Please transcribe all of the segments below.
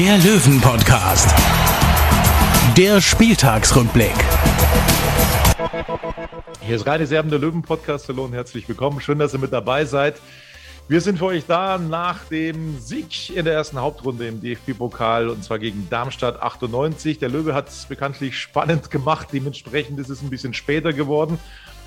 der Löwen-Podcast. Der Spieltagsrückblick. Hier ist Reine Serben, der Löwen-Podcast. Hallo und herzlich willkommen. Schön, dass ihr mit dabei seid. Wir sind für euch da nach dem Sieg in der ersten Hauptrunde im DFB-Pokal und zwar gegen Darmstadt 98. Der Löwe hat es bekanntlich spannend gemacht. Dementsprechend ist es ein bisschen später geworden.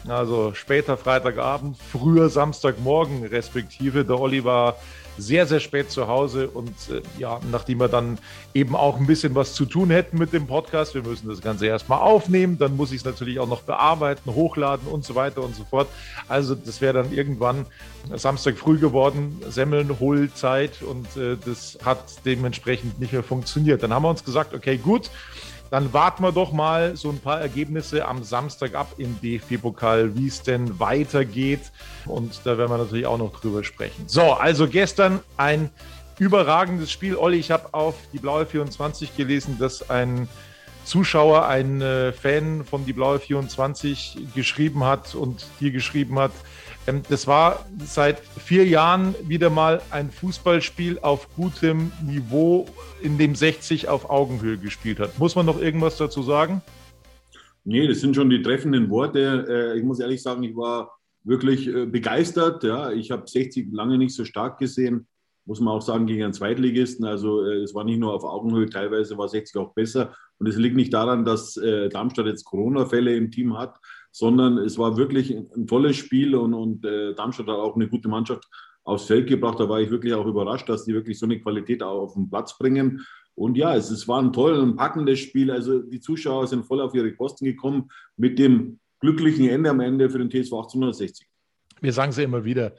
Also später Freitagabend, früher Samstagmorgen respektive. Der Olli war sehr, sehr spät zu Hause und äh, ja, nachdem wir dann eben auch ein bisschen was zu tun hätten mit dem Podcast, wir müssen das Ganze erstmal aufnehmen, dann muss ich es natürlich auch noch bearbeiten, hochladen und so weiter und so fort. Also das wäre dann irgendwann Samstag früh geworden, Semmeln, Hohlzeit und äh, das hat dementsprechend nicht mehr funktioniert. Dann haben wir uns gesagt, okay, gut, dann warten wir doch mal so ein paar Ergebnisse am Samstag ab im DFB-Pokal, wie es denn weitergeht. Und da werden wir natürlich auch noch drüber sprechen. So, also gestern ein überragendes Spiel. Olli, ich habe auf die Blaue 24 gelesen, dass ein Zuschauer, ein äh, Fan von die Blaue 24 geschrieben hat und dir geschrieben hat, das war seit vier Jahren wieder mal ein Fußballspiel auf gutem Niveau, in dem 60 auf Augenhöhe gespielt hat. Muss man noch irgendwas dazu sagen? Nee, das sind schon die treffenden Worte. Äh, ich muss ehrlich sagen, ich war wirklich äh, begeistert. Ich habe 60 lange nicht so stark gesehen, muss man auch sagen, gegen einen Zweitligisten. Also äh, es war nicht nur auf Augenhöhe, teilweise war 60 auch besser. Und es liegt nicht daran, dass Darmstadt jetzt Corona-Fälle im Team hat, sondern es war wirklich ein tolles Spiel und, und äh, Darmstadt hat auch eine gute Mannschaft aufs Feld gebracht. Da war ich wirklich auch überrascht, dass die wirklich so eine Qualität auch auf den Platz bringen. Und ja, es, es war ein tolles, ein packendes Spiel. Also die Zuschauer sind voll auf ihre Kosten gekommen mit dem glücklichen Ende am Ende für den TSV 1860. Wir sagen ja immer wieder.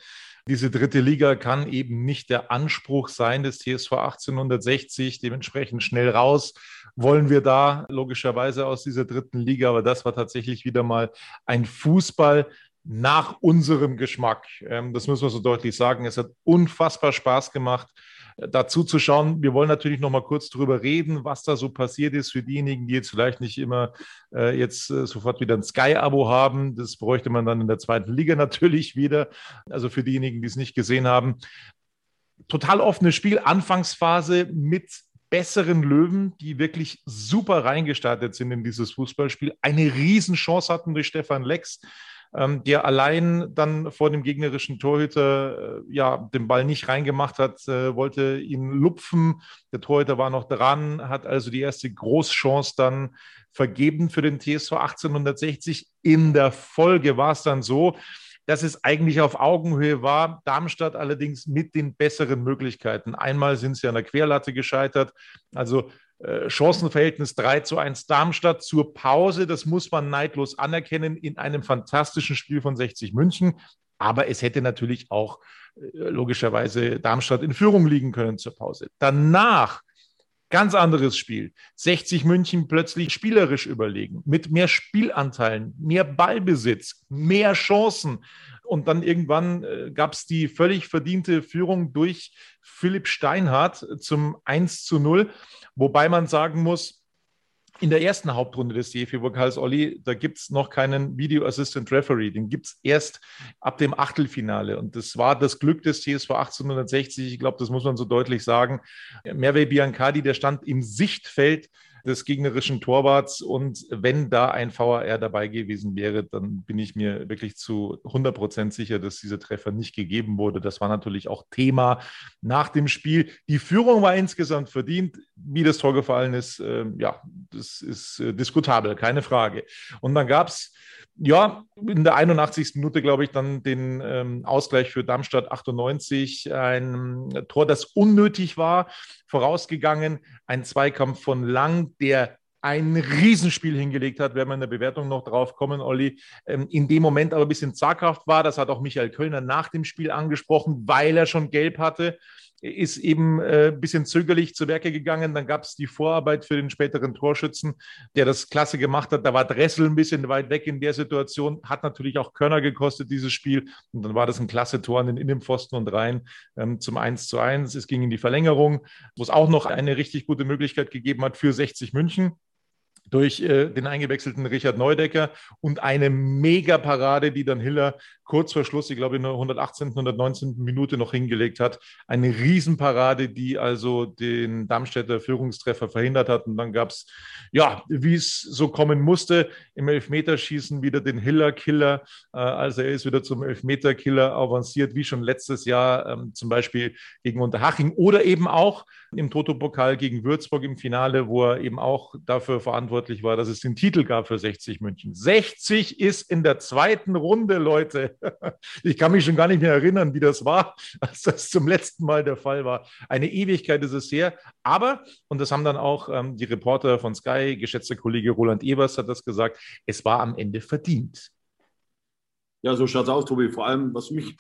Diese dritte Liga kann eben nicht der Anspruch sein des TSV 1860. Dementsprechend schnell raus wollen wir da logischerweise aus dieser dritten Liga. Aber das war tatsächlich wieder mal ein Fußball nach unserem Geschmack. Ähm, das müssen wir so deutlich sagen. Es hat unfassbar Spaß gemacht dazu zu schauen. Wir wollen natürlich noch mal kurz darüber reden, was da so passiert ist für diejenigen, die jetzt vielleicht nicht immer äh, jetzt äh, sofort wieder ein Sky-Abo haben. Das bräuchte man dann in der zweiten Liga natürlich wieder. Also für diejenigen, die es nicht gesehen haben. Total offenes Spiel, Anfangsphase mit besseren Löwen, die wirklich super reingestartet sind in dieses Fußballspiel, eine Riesenchance hatten durch Stefan Lex, ähm, der allein dann vor dem gegnerischen Torhüter äh, ja den Ball nicht reingemacht hat, äh, wollte ihn lupfen. Der Torhüter war noch dran, hat also die erste Großchance dann vergeben für den TSV 1860. In der Folge war es dann so, dass es eigentlich auf Augenhöhe war. Darmstadt allerdings mit den besseren Möglichkeiten. Einmal sind sie an der Querlatte gescheitert. Also Chancenverhältnis 3 zu 1 Darmstadt zur Pause. Das muss man neidlos anerkennen in einem fantastischen Spiel von 60 München. Aber es hätte natürlich auch äh, logischerweise Darmstadt in Führung liegen können zur Pause. Danach ganz anderes Spiel. 60 München plötzlich spielerisch überlegen, mit mehr Spielanteilen, mehr Ballbesitz, mehr Chancen. Und dann irgendwann äh, gab es die völlig verdiente Führung durch Philipp Steinhardt zum 1 zu 0. Wobei man sagen muss, in der ersten Hauptrunde des DFB-Pokals, Olli, da gibt es noch keinen Video Assistant Referee. Den gibt es erst ab dem Achtelfinale. Und das war das Glück des TSV 1860. Ich glaube, das muss man so deutlich sagen. Merve Biancardi, der stand im Sichtfeld des gegnerischen Torwarts. Und wenn da ein VAR dabei gewesen wäre, dann bin ich mir wirklich zu 100 Prozent sicher, dass dieser Treffer nicht gegeben wurde. Das war natürlich auch Thema nach dem Spiel. Die Führung war insgesamt verdient. Wie das Tor gefallen ist, äh, ja, das ist äh, diskutabel, keine Frage. Und dann gab es ja, in der 81. Minute, glaube ich, dann den ähm, Ausgleich für Darmstadt 98. Ein Tor, das unnötig war, vorausgegangen. Ein Zweikampf von Lang, der ein Riesenspiel hingelegt hat, werden wir in der Bewertung noch drauf kommen, Olli. Ähm, in dem Moment aber ein bisschen zaghaft war. Das hat auch Michael Kölner nach dem Spiel angesprochen, weil er schon gelb hatte ist eben äh, ein bisschen zögerlich zu Werke gegangen. Dann gab es die Vorarbeit für den späteren Torschützen, der das klasse gemacht hat. Da war Dressel ein bisschen weit weg in der Situation, hat natürlich auch Körner gekostet, dieses Spiel. Und dann war das ein klasse Tor an den Innenpfosten und rein ähm, zum 1 zu 1. Es ging in die Verlängerung, wo es auch noch eine richtig gute Möglichkeit gegeben hat für 60 München durch äh, den eingewechselten Richard Neudecker und eine Mega-Parade, die dann Hiller kurz vor Schluss, ich glaube in der 118., 119. Minute noch hingelegt hat. Eine Riesenparade, die also den Darmstädter Führungstreffer verhindert hat. Und dann gab es, ja, wie es so kommen musste, im Elfmeterschießen wieder den Hiller-Killer. Äh, also er ist wieder zum Elfmeter-Killer avanciert, wie schon letztes Jahr ähm, zum Beispiel gegen Unterhaching oder eben auch im Toto-Pokal gegen Würzburg im Finale, wo er eben auch dafür verantwortlich war, dass es den Titel gab für 60 München. 60 ist in der zweiten Runde, Leute. Ich kann mich schon gar nicht mehr erinnern, wie das war, als das zum letzten Mal der Fall war. Eine Ewigkeit ist es her. Aber, und das haben dann auch ähm, die Reporter von Sky, geschätzter Kollege Roland Ebers hat das gesagt, es war am Ende verdient. Ja, so schaut es aus, Tobi. Vor allem, was mich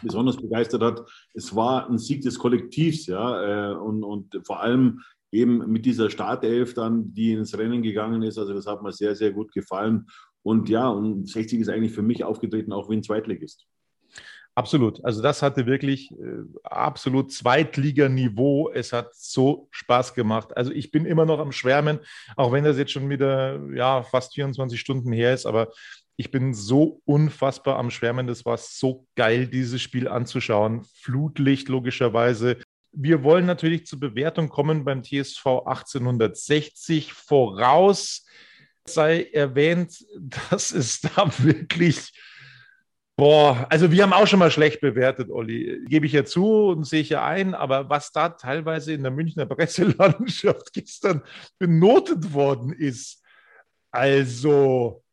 besonders begeistert hat, es war ein Sieg des Kollektivs, ja, äh, und, und vor allem eben mit dieser Startelf dann, die ins Rennen gegangen ist. Also das hat mir sehr, sehr gut gefallen. Und ja, und 60 ist eigentlich für mich aufgetreten, auch wie ein Zweitligist. Absolut. Also das hatte wirklich äh, absolut Zweitliganiveau. Es hat so Spaß gemacht. Also ich bin immer noch am Schwärmen, auch wenn das jetzt schon wieder ja fast 24 Stunden her ist. Aber ich bin so unfassbar am Schwärmen. Das war so geil, dieses Spiel anzuschauen. Flutlicht logischerweise. Wir wollen natürlich zur Bewertung kommen beim TSV 1860. Voraus sei erwähnt, dass es da wirklich Boah, also wir haben auch schon mal schlecht bewertet, Olli. Gebe ich ja zu und sehe ich ja ein, aber was da teilweise in der Münchner Presselandschaft gestern benotet worden ist, also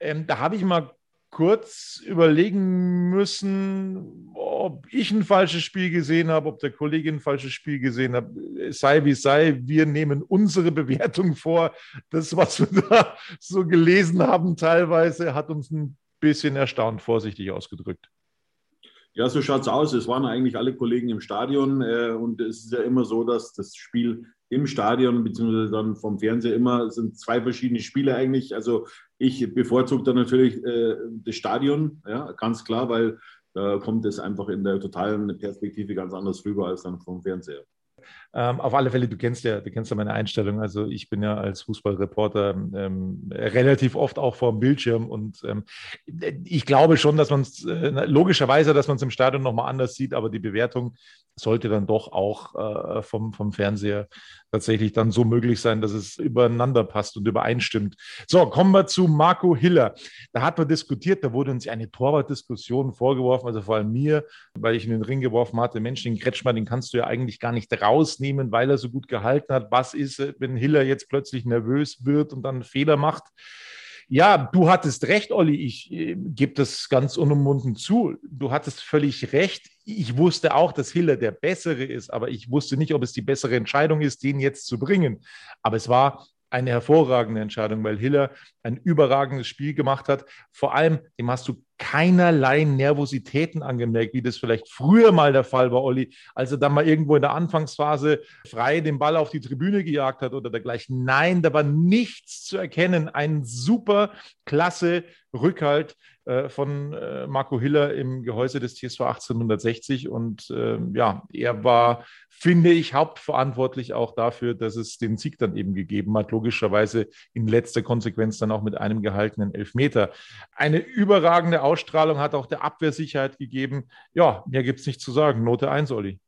ähm, da habe ich mal kurz überlegen müssen, ob ich ein falsches Spiel gesehen habe, ob der Kollege ein falsches Spiel gesehen hat. Sei wie sei, wir nehmen unsere Bewertung vor. Das, was wir da so gelesen haben, teilweise hat uns ein bisschen erstaunt, vorsichtig ausgedrückt. Ja, so schaut es aus. Es waren eigentlich alle Kollegen im Stadion äh, und es ist ja immer so, dass das Spiel im Stadion beziehungsweise dann vom Fernseher immer sind zwei verschiedene Spiele eigentlich. Also ich bevorzuge da natürlich äh, das Stadion, ja, ganz klar, weil da kommt es einfach in der totalen Perspektive ganz anders rüber als dann vom Fernseher. Ähm, auf alle Fälle, du kennst ja, du kennst ja meine Einstellung. Also ich bin ja als Fußballreporter ähm, relativ oft auch vor dem Bildschirm und ähm, ich glaube schon, dass man es äh, logischerweise, dass man es im Stadion nochmal anders sieht, aber die Bewertung sollte dann doch auch äh, vom, vom Fernseher tatsächlich dann so möglich sein, dass es übereinander passt und übereinstimmt. So, kommen wir zu Marco Hiller. Da hat man diskutiert, da wurde uns eine Torwartdiskussion vorgeworfen, also vor allem mir, weil ich in den Ring geworfen hatte, Mensch, den Kretschmer, den kannst du ja eigentlich gar nicht rausnehmen, weil er so gut gehalten hat. Was ist, wenn Hiller jetzt plötzlich nervös wird und dann Fehler macht? Ja, du hattest recht, Olli. Ich äh, gebe das ganz unumwunden zu. Du hattest völlig recht. Ich wusste auch, dass Hiller der Bessere ist, aber ich wusste nicht, ob es die bessere Entscheidung ist, den jetzt zu bringen. Aber es war eine hervorragende Entscheidung, weil Hiller ein überragendes Spiel gemacht hat. Vor allem, dem hast du keinerlei Nervositäten angemerkt, wie das vielleicht früher mal der Fall war, Olli, als er dann mal irgendwo in der Anfangsphase frei den Ball auf die Tribüne gejagt hat oder dergleichen. Nein, da war nichts zu erkennen. Ein super klasse Rückhalt äh, von äh, Marco Hiller im Gehäuse des TSV 1860. Und äh, ja, er war, finde ich, hauptverantwortlich auch dafür, dass es den Sieg dann eben gegeben hat. Logischerweise in letzter Konsequenz dann auch mit einem gehaltenen Elfmeter. Eine überragende Ausstrahlung hat auch der Abwehrsicherheit gegeben. Ja, mehr gibt es nicht zu sagen. Note 1, Olli.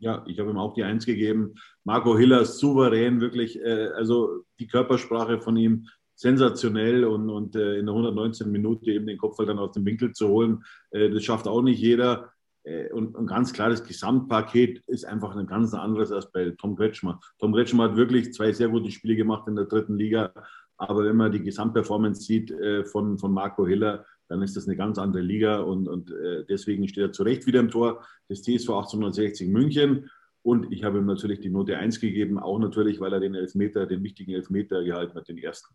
Ja, ich habe ihm auch die Eins gegeben. Marco Hiller souverän, wirklich, äh, also die Körpersprache von ihm sensationell und, und äh, in der 119. Minute eben den Kopfball dann aus dem Winkel zu holen, äh, das schafft auch nicht jeder. Äh, und, und, ganz klar, das Gesamtpaket ist einfach ein ganz anderes als bei Tom Kretschmer. Tom Kretschmer hat wirklich zwei sehr gute Spiele gemacht in der dritten Liga. Aber wenn man die Gesamtperformance sieht äh, von, von Marco Hiller, dann ist das eine ganz andere Liga und, und äh, deswegen steht er zu Recht wieder im Tor des TSV 1860 München. Und ich habe ihm natürlich die Note 1 gegeben, auch natürlich, weil er den Elfmeter, den wichtigen Elfmeter gehalten hat, den ersten.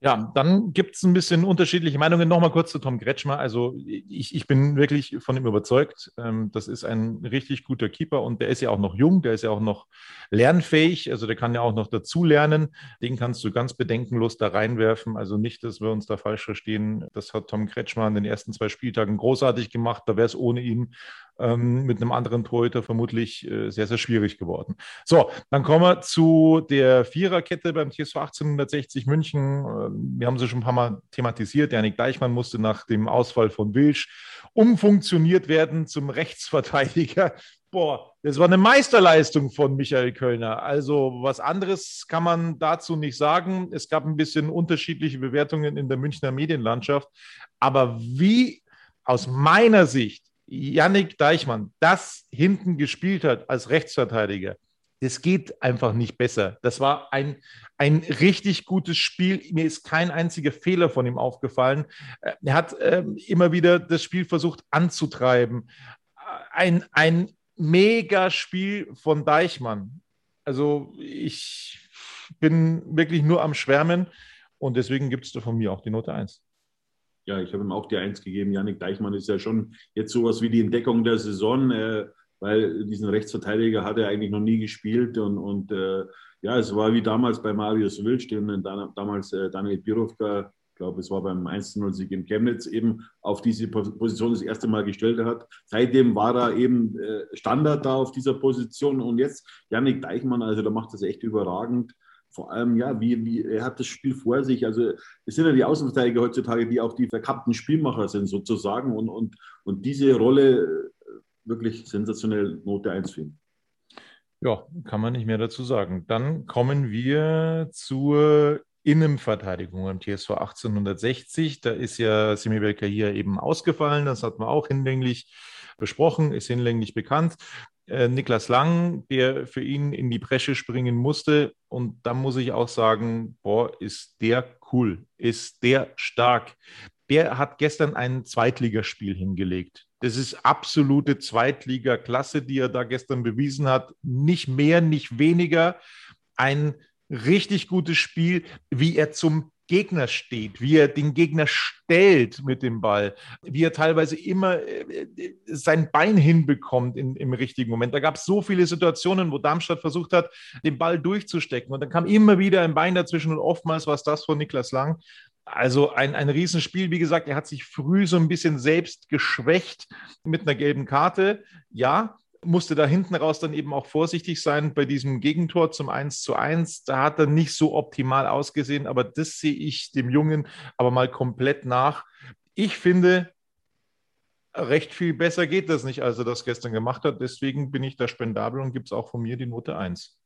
Ja, dann gibt es ein bisschen unterschiedliche Meinungen. Nochmal kurz zu Tom Kretschmer. Also ich, ich bin wirklich von ihm überzeugt. Ähm, das ist ein richtig guter Keeper und der ist ja auch noch jung, der ist ja auch noch lernfähig. Also der kann ja auch noch dazu lernen. Den kannst du ganz bedenkenlos da reinwerfen. Also nicht, dass wir uns da falsch verstehen. Das hat Tom Kretschmer in den ersten zwei Spieltagen großartig gemacht. Da wäre es ohne ihn ähm, mit einem anderen Torhüter vermutlich äh, sehr, sehr schwierig geworden. So, dann kommen wir zu der Viererkette beim TSV 1860 München. Wir haben sie schon ein paar Mal thematisiert. Janik Deichmann musste nach dem Ausfall von Wilsch umfunktioniert werden zum Rechtsverteidiger. Boah, das war eine Meisterleistung von Michael Kölner. Also was anderes kann man dazu nicht sagen. Es gab ein bisschen unterschiedliche Bewertungen in der Münchner Medienlandschaft. Aber wie aus meiner Sicht Yannick Deichmann das hinten gespielt hat als Rechtsverteidiger, das geht einfach nicht besser. Das war ein, ein richtig gutes Spiel. Mir ist kein einziger Fehler von ihm aufgefallen. Er hat äh, immer wieder das Spiel versucht anzutreiben. Ein, ein mega Spiel von Deichmann. Also ich bin wirklich nur am Schwärmen und deswegen gibt es da von mir auch die Note 1 ja, ich habe ihm auch die Eins gegeben. Janik Deichmann ist ja schon jetzt sowas wie die Entdeckung der Saison, äh, weil diesen Rechtsverteidiger hat er eigentlich noch nie gespielt. Und, und äh, ja, es war wie damals bei Marius Wilsch, den damals äh, Daniel Birovka, ich glaube, es war beim 1-0-Sieg in Chemnitz, eben auf diese Position das erste Mal gestellt hat. Seitdem war er eben äh, Standard da auf dieser Position. Und jetzt Janik Deichmann, also da macht das echt überragend vor allem, ja, wie, wie, er hat das Spiel vor sich. Also es sind ja die Außenverteidiger heutzutage, die auch die verkappten Spielmacher sind sozusagen und, und, und diese Rolle wirklich sensationell Note 1 finden. Ja, kann man nicht mehr dazu sagen. Dann kommen wir zur Innenverteidigung im TSV 1860. Da ist ja Simi hier eben ausgefallen. Das hat man auch hinlänglich besprochen, ist hinlänglich bekannt. Äh, Niklas Lang, der für ihn in die Bresche springen musste. Und da muss ich auch sagen, boah, ist der cool, ist der stark. Der hat gestern ein Zweitligaspiel hingelegt. Das ist absolute Zweitliga-Klasse, die er da gestern bewiesen hat. Nicht mehr, nicht weniger. Ein richtig gutes Spiel, wie er zum Gegner steht, wie er den Gegner stellt mit dem Ball, wie er teilweise immer äh, sein Bein hinbekommt in, im richtigen Moment. Da gab es so viele Situationen, wo Darmstadt versucht hat, den Ball durchzustecken. Und dann kam immer wieder ein Bein dazwischen und oftmals war es das von Niklas Lang. Also ein, ein Riesenspiel. Wie gesagt, er hat sich früh so ein bisschen selbst geschwächt mit einer gelben Karte. Ja, musste da hinten raus dann eben auch vorsichtig sein bei diesem Gegentor zum 1 zu 1. Da hat er nicht so optimal ausgesehen, aber das sehe ich dem Jungen aber mal komplett nach. Ich finde, recht viel besser geht das nicht, als er das gestern gemacht hat. Deswegen bin ich da spendabel und gibt es auch von mir die Note 1.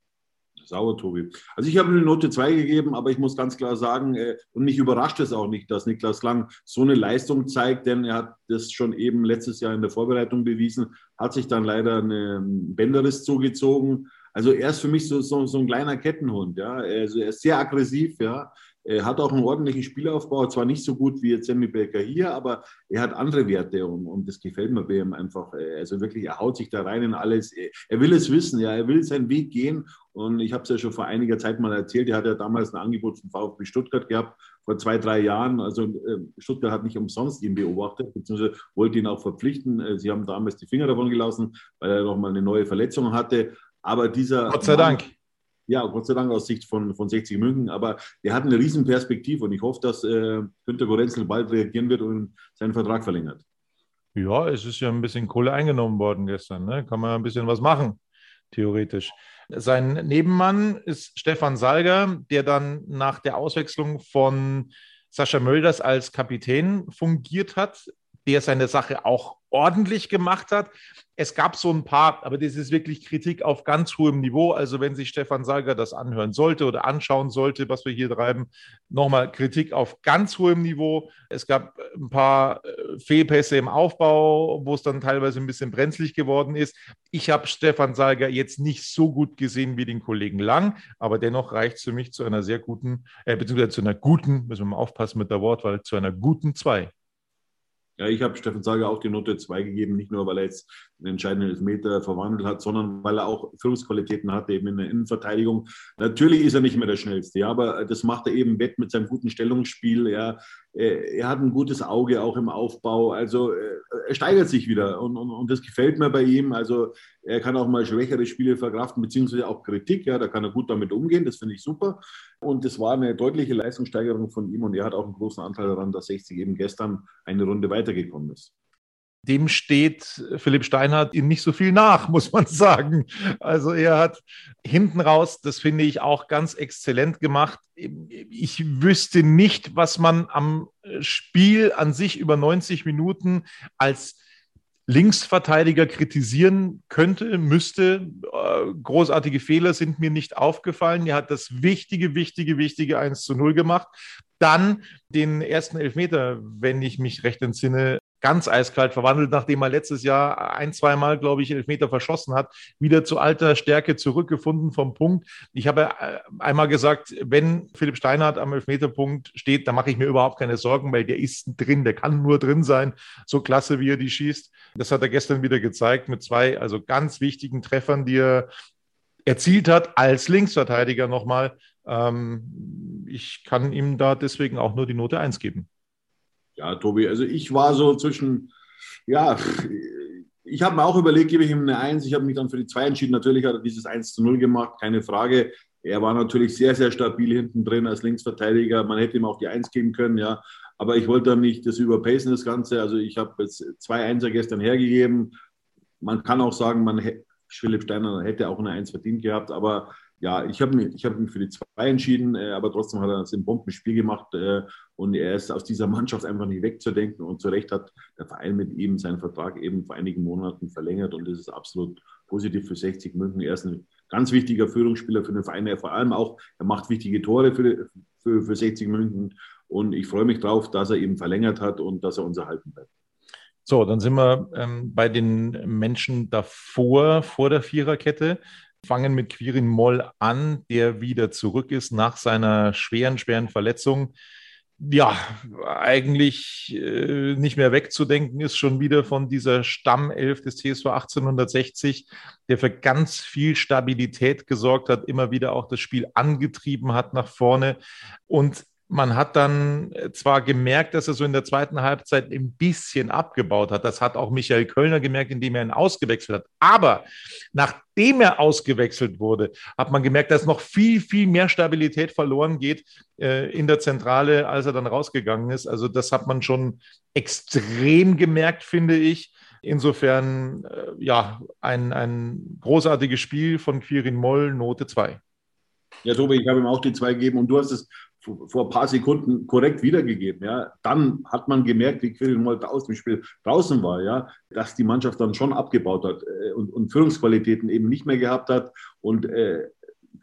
Sauer, Tobi. Also ich habe eine Note 2 gegeben, aber ich muss ganz klar sagen, äh, und mich überrascht es auch nicht, dass Niklas Lang so eine Leistung zeigt, denn er hat das schon eben letztes Jahr in der Vorbereitung bewiesen, hat sich dann leider einen Bänderriss zugezogen. Also er ist für mich so, so, so ein kleiner Kettenhund. Ja? Also er ist sehr aggressiv, ja. Er hat auch einen ordentlichen Spielaufbau, zwar nicht so gut wie jetzt Sammy Baker hier, aber er hat andere Werte und, und das gefällt mir bei ihm einfach. Also wirklich, er haut sich da rein in alles. Er will es wissen, ja, er will seinen Weg gehen und ich habe es ja schon vor einiger Zeit mal erzählt, er hat ja damals ein Angebot vom VfB Stuttgart gehabt, vor zwei, drei Jahren. Also äh, Stuttgart hat nicht umsonst ihn beobachtet, beziehungsweise wollte ihn auch verpflichten. Äh, sie haben damals die Finger davon gelassen, weil er nochmal eine neue Verletzung hatte. Aber dieser. Gott sei Mann, Dank ja, Gott sei Dank aus Sicht von, von 60 München, aber er hat eine Riesenperspektive und ich hoffe, dass äh, Günter Gorenzel bald reagieren wird und seinen Vertrag verlängert. Ja, es ist ja ein bisschen Kohle eingenommen worden gestern. Ne? Kann man ein bisschen was machen, theoretisch. Sein Nebenmann ist Stefan Salger, der dann nach der Auswechslung von Sascha Mölders als Kapitän fungiert hat, der seine Sache auch ordentlich gemacht hat. Es gab so ein paar, aber das ist wirklich Kritik auf ganz hohem Niveau. Also wenn sich Stefan Salger das anhören sollte oder anschauen sollte, was wir hier treiben, nochmal Kritik auf ganz hohem Niveau. Es gab ein paar äh, Fehlpässe im Aufbau, wo es dann teilweise ein bisschen brenzlig geworden ist. Ich habe Stefan Salger jetzt nicht so gut gesehen wie den Kollegen Lang, aber dennoch reicht es für mich zu einer sehr guten, äh, beziehungsweise zu einer guten, müssen wir mal aufpassen mit der Wortwahl, zu einer guten 2. Ja, ich habe Steffen Sager auch die Note 2 gegeben, nicht nur, weil er jetzt einen entscheidenden Elfmeter verwandelt hat, sondern weil er auch Führungsqualitäten hatte, eben in der Innenverteidigung. Natürlich ist er nicht mehr der Schnellste, ja, aber das macht er eben wett mit seinem guten Stellungsspiel. Ja. Er hat ein gutes Auge auch im Aufbau. Also er steigert sich wieder und, und, und das gefällt mir bei ihm. Also er kann auch mal schwächere Spiele verkraften, beziehungsweise auch Kritik. Ja, da kann er gut damit umgehen. Das finde ich super. Und das war eine deutliche Leistungssteigerung von ihm und er hat auch einen großen Anteil daran, dass 60 eben gestern eine Runde weitergekommen ist dem steht Philipp Steinhardt ihm nicht so viel nach, muss man sagen. Also er hat hinten raus, das finde ich auch ganz exzellent gemacht. Ich wüsste nicht, was man am Spiel an sich über 90 Minuten als Linksverteidiger kritisieren könnte, müsste. Äh, großartige Fehler sind mir nicht aufgefallen. Er hat das wichtige, wichtige, wichtige 1 zu 0 gemacht. Dann den ersten Elfmeter, wenn ich mich recht entsinne, ganz eiskalt verwandelt, nachdem er letztes Jahr ein, zweimal, glaube ich, Elfmeter verschossen hat, wieder zu alter Stärke zurückgefunden vom Punkt. Ich habe äh, einmal gesagt, wenn Philipp Steinhardt am Elfmeterpunkt steht, dann mache ich mir überhaupt keine Sorgen, weil der ist drin, der kann nur drin sein, so klasse, wie er die schießt. Das hat er gestern wieder gezeigt mit zwei, also ganz wichtigen Treffern, die er erzielt hat als Linksverteidiger nochmal. Ähm, ich kann ihm da deswegen auch nur die Note 1 geben. Ja, Tobi, also ich war so zwischen, ja, ich habe mir auch überlegt, gebe ich ihm eine Eins. Ich habe mich dann für die zwei entschieden. Natürlich hat er dieses 1 zu 0 gemacht, keine Frage. Er war natürlich sehr, sehr stabil hinten drin als Linksverteidiger. Man hätte ihm auch die Eins geben können, ja. Aber ich wollte dann nicht das überpacen, das Ganze. Also ich habe jetzt zwei Einser gestern hergegeben. Man kann auch sagen, man Philipp Steiner hätte auch eine Eins verdient gehabt, aber ja, ich habe mich, hab mich für die zwei entschieden, äh, aber trotzdem hat er ein Bombenspiel gemacht äh, und er ist aus dieser Mannschaft einfach nicht wegzudenken und zu Recht hat der Verein mit ihm seinen Vertrag eben vor einigen Monaten verlängert und das ist absolut positiv für 60 München. Er ist ein ganz wichtiger Führungsspieler für den Verein, er vor allem auch, er macht wichtige Tore für, für, für 60 München und ich freue mich darauf, dass er eben verlängert hat und dass er uns erhalten bleibt. So, dann sind wir ähm, bei den Menschen davor, vor der Viererkette fangen mit Quirin Moll an, der wieder zurück ist nach seiner schweren, schweren Verletzung. Ja, eigentlich äh, nicht mehr wegzudenken ist schon wieder von dieser Stammelf des TSV 1860, der für ganz viel Stabilität gesorgt hat, immer wieder auch das Spiel angetrieben hat nach vorne. Und man hat dann äh, zwar gemerkt, dass er so in der zweiten Halbzeit ein bisschen abgebaut hat. Das hat auch Michael Kölner gemerkt, indem er ihn ausgewechselt hat. Aber nachdem er ausgewechselt wurde, hat man gemerkt, dass noch viel, viel mehr Stabilität verloren geht äh, in der Zentrale, als er dann rausgegangen ist. Also das hat man schon extrem gemerkt, finde ich. Insofern, äh, ja, ein, ein großartiges Spiel von Quirin Moll, Note 2. Ja, Tobi, ich habe ihm auch die zwei gegeben und du hast es vor ein paar Sekunden korrekt wiedergegeben. Ja. Dann hat man gemerkt, wie Quirin Moll aus dem Spiel draußen war, ja, dass die Mannschaft dann schon abgebaut hat äh, und, und Führungsqualitäten eben nicht mehr gehabt hat. Und äh,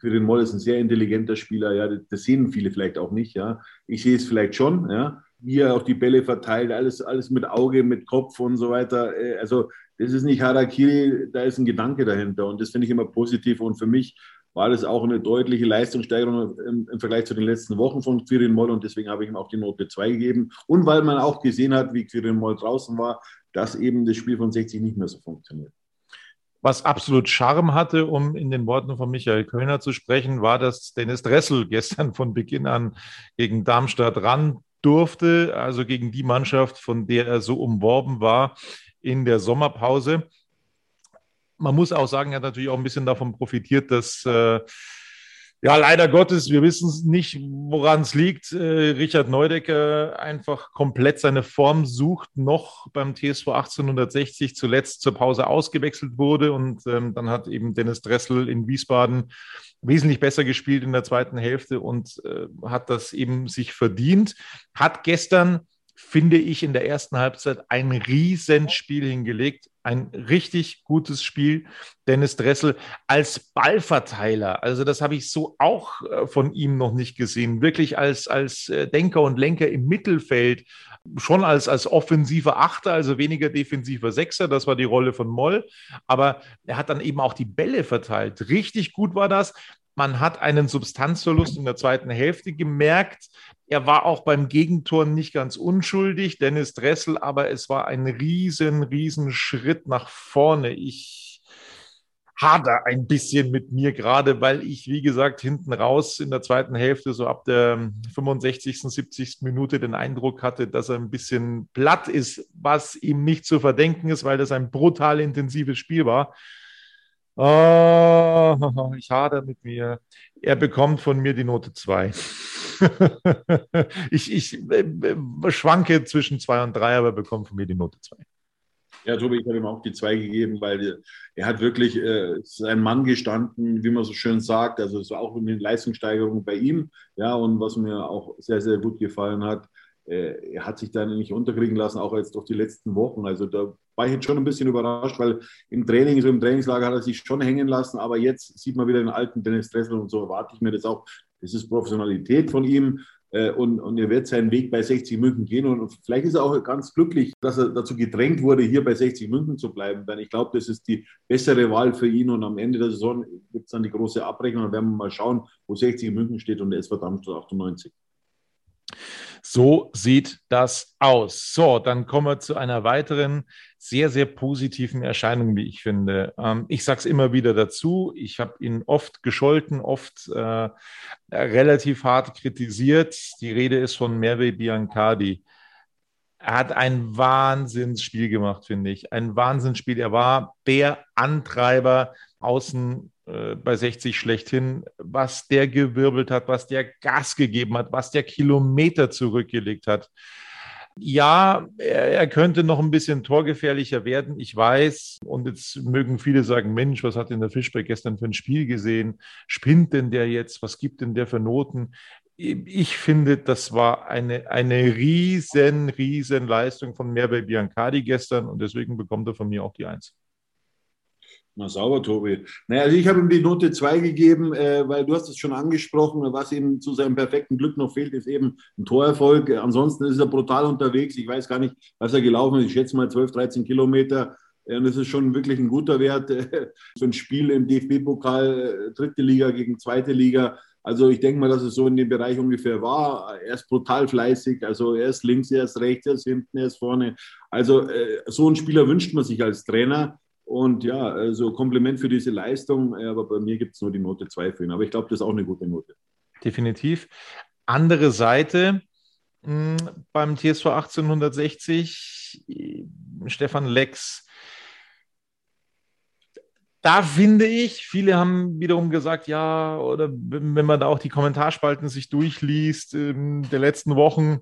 Quirin Moll ist ein sehr intelligenter Spieler, ja, das sehen viele vielleicht auch nicht. Ja. Ich sehe es vielleicht schon, ja, wie er auch die Bälle verteilt, alles, alles mit Auge, mit Kopf und so weiter. Äh, also das ist nicht Harakiri, da ist ein Gedanke dahinter und das finde ich immer positiv und für mich war das auch eine deutliche Leistungssteigerung im, im Vergleich zu den letzten Wochen von Quirin Moll und deswegen habe ich ihm auch die Note 2 gegeben. Und weil man auch gesehen hat, wie Quirin Moll draußen war, dass eben das Spiel von 60 nicht mehr so funktioniert. Was absolut Charme hatte, um in den Worten von Michael Kölner zu sprechen, war, dass Dennis Dressel gestern von Beginn an gegen Darmstadt ran durfte, also gegen die Mannschaft, von der er so umworben war in der Sommerpause man muss auch sagen, er hat natürlich auch ein bisschen davon profitiert, dass äh, ja, leider Gottes, wir wissen es nicht, woran es liegt. Äh, Richard Neudecker einfach komplett seine Form sucht, noch beim TSV 1860 zuletzt zur Pause ausgewechselt wurde. Und ähm, dann hat eben Dennis Dressel in Wiesbaden wesentlich besser gespielt in der zweiten Hälfte und äh, hat das eben sich verdient. Hat gestern finde ich, in der ersten Halbzeit ein Riesenspiel hingelegt. Ein richtig gutes Spiel. Dennis Dressel als Ballverteiler. Also das habe ich so auch äh, von ihm noch nicht gesehen. Wirklich als, als äh, Denker und Lenker im Mittelfeld. Schon als, als offensiver Achter, also weniger defensiver Sechser. Das war die Rolle von Moll. Aber er hat dann eben auch die Bälle verteilt. Richtig gut war das. Man hat einen Substanzverlust in der zweiten Hälfte gemerkt. Er war auch beim Gegentor nicht ganz unschuldig, Dennis Dressel, aber es war ein riesen, riesen Schritt nach vorne. Ich hader ein bisschen mit mir gerade, weil ich, wie gesagt, hinten raus in der zweiten Hälfte, so ab der 65., 70. Minute den Eindruck hatte, dass er ein bisschen platt ist, was ihm nicht zu verdenken ist, weil das ein brutal intensives Spiel war. Oh, ich hader mit mir. Er bekommt von mir die Note 2. ich, ich äh, schwanke zwischen 2 und 3, aber bekommt von mir die Note 2. Ja, Tobi, ich habe ihm auch die 2 gegeben, weil er hat wirklich äh, sein Mann gestanden, wie man so schön sagt. Also es war auch eine Leistungssteigerung bei ihm. Ja, und was mir auch sehr, sehr gut gefallen hat, er hat sich da nicht unterkriegen lassen, auch jetzt durch die letzten Wochen. Also da war ich jetzt schon ein bisschen überrascht, weil im Training, so im Trainingslager hat er sich schon hängen lassen, aber jetzt sieht man wieder den alten Dennis Dressel und so erwarte ich mir das auch. Das ist Professionalität von ihm äh, und, und er wird seinen Weg bei 60 München gehen und vielleicht ist er auch ganz glücklich, dass er dazu gedrängt wurde, hier bei 60 München zu bleiben, denn ich glaube, das ist die bessere Wahl für ihn und am Ende der Saison gibt es dann die große Abrechnung und werden wir mal schauen, wo 60 München steht und der SV Darmstadt 98. So sieht das aus. So, dann kommen wir zu einer weiteren sehr, sehr positiven Erscheinung, wie ich finde. Ähm, ich sage es immer wieder dazu. Ich habe ihn oft gescholten, oft äh, relativ hart kritisiert. Die Rede ist von Merve Biancardi. Er hat ein Wahnsinnsspiel gemacht, finde ich. Ein Wahnsinnsspiel. Er war der Antreiber außen äh, bei 60 schlechthin, was der gewirbelt hat, was der Gas gegeben hat, was der Kilometer zurückgelegt hat. Ja, er, könnte noch ein bisschen torgefährlicher werden, ich weiß. Und jetzt mögen viele sagen, Mensch, was hat denn der Fischberg gestern für ein Spiel gesehen? Spinnt denn der jetzt? Was gibt denn der für Noten? Ich finde, das war eine, eine riesen, riesen Leistung von Merve Biancardi gestern und deswegen bekommt er von mir auch die Eins. Na sauber, Tobi. Naja, also ich habe ihm die Note 2 gegeben, äh, weil du hast es schon angesprochen, was ihm zu seinem perfekten Glück noch fehlt, ist eben ein Torerfolg. Ansonsten ist er brutal unterwegs. Ich weiß gar nicht, was er gelaufen ist. Ich schätze mal 12, 13 Kilometer. Und das ist schon wirklich ein guter Wert für ein Spiel im DFB-Pokal, äh, dritte Liga gegen zweite Liga. Also ich denke mal, dass es so in dem Bereich ungefähr war. Er ist brutal fleißig. Also er ist links, er ist rechts, er ist hinten, er ist vorne. Also äh, so einen Spieler wünscht man sich als Trainer. Und ja, also Kompliment für diese Leistung, aber bei mir gibt es nur die Note 2 für ihn. Aber ich glaube, das ist auch eine gute Note. Definitiv. Andere Seite hm, beim TSV 1860, Stefan Lex. Da finde ich, viele haben wiederum gesagt, ja, oder wenn man da auch die Kommentarspalten sich durchliest ähm, der letzten Wochen,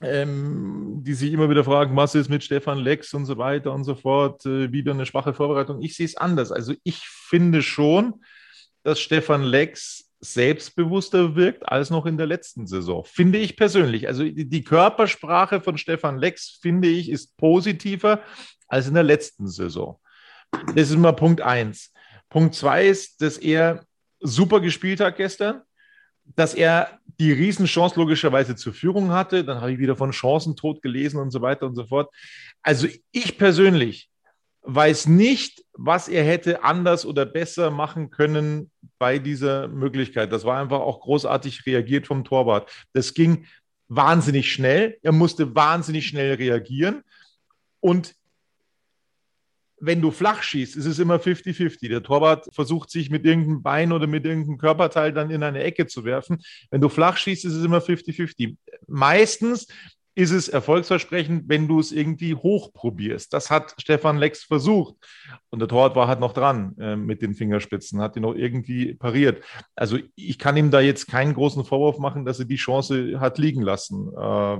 ähm, die sich immer wieder fragen, was ist mit Stefan Lex und so weiter und so fort, äh, wieder eine schwache Vorbereitung. Ich sehe es anders. Also ich finde schon, dass Stefan Lex selbstbewusster wirkt als noch in der letzten Saison. Finde ich persönlich. Also die Körpersprache von Stefan Lex, finde ich, ist positiver als in der letzten Saison. Das ist mal Punkt eins. Punkt zwei ist, dass er super gespielt hat gestern dass er die Riesenchance logischerweise zur Führung hatte. Dann habe ich wieder von Chancentod gelesen und so weiter und so fort. Also ich persönlich weiß nicht, was er hätte anders oder besser machen können bei dieser Möglichkeit. Das war einfach auch großartig reagiert vom Torwart. Das ging wahnsinnig schnell. Er musste wahnsinnig schnell reagieren. Und wenn du flach schießt, ist es immer 50-50. Der Torwart versucht sich mit irgendeinem Bein oder mit irgendeinem Körperteil dann in eine Ecke zu werfen. Wenn du flach schießt, ist es immer 50-50. Meistens ist es erfolgsversprechend, wenn du es irgendwie hoch probierst. Das hat Stefan Lex versucht. Und der Torwart war halt noch dran äh, mit den Fingerspitzen, hat ihn noch irgendwie pariert. Also ich kann ihm da jetzt keinen großen Vorwurf machen, dass er die Chance hat liegen lassen. Äh,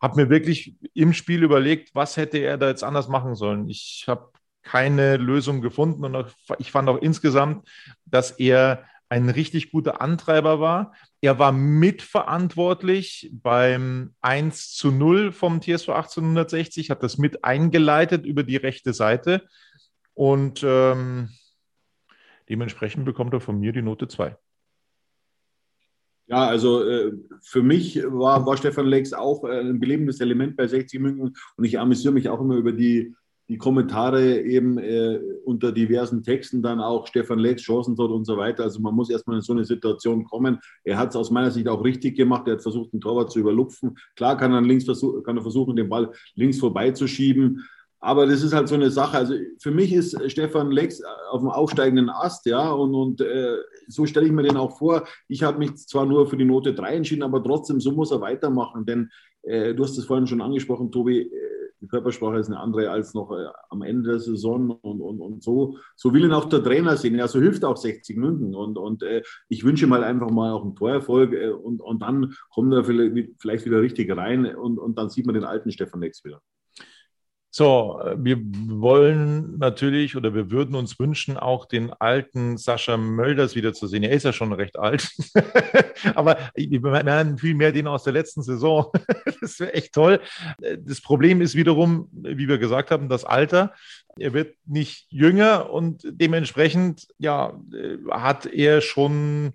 habe mir wirklich im Spiel überlegt, was hätte er da jetzt anders machen sollen. Ich habe keine Lösung gefunden und ich fand auch insgesamt, dass er ein richtig guter Antreiber war. Er war mitverantwortlich beim 1 zu 0 vom TSV 1860, hat das mit eingeleitet über die rechte Seite und ähm, dementsprechend bekommt er von mir die Note 2. Ja, also äh, für mich war, war Stefan Lex auch äh, ein belebendes Element bei 60 München und ich amüsiere mich auch immer über die, die Kommentare eben äh, unter diversen Texten dann auch Stefan Lex, Chancentod und so weiter. Also man muss erstmal in so eine Situation kommen. Er hat es aus meiner Sicht auch richtig gemacht. Er hat versucht, den Torwart zu überlupfen. Klar kann er, links versuch, kann er versuchen, den Ball links vorbeizuschieben. Aber das ist halt so eine Sache. Also für mich ist Stefan Lex auf dem aufsteigenden Ast, ja, und, und äh, so stelle ich mir den auch vor. Ich habe mich zwar nur für die Note 3 entschieden, aber trotzdem, so muss er weitermachen. Denn äh, du hast es vorhin schon angesprochen, Tobi, äh, die Körpersprache ist eine andere als noch äh, am Ende der Saison und, und, und so. So will ihn auch der Trainer sehen. Ja, so hilft auch 60 München. Und, und äh, ich wünsche mal einfach mal auch einen Torerfolg äh, und, und dann kommt er vielleicht wieder richtig rein und, und dann sieht man den alten Stefan Lex wieder. So, wir wollen natürlich oder wir würden uns wünschen, auch den alten Sascha Mölders wiederzusehen. Er ist ja schon recht alt, aber wir meinen viel mehr den aus der letzten Saison. das wäre echt toll. Das Problem ist wiederum, wie wir gesagt haben, das Alter. Er wird nicht jünger und dementsprechend ja, hat er schon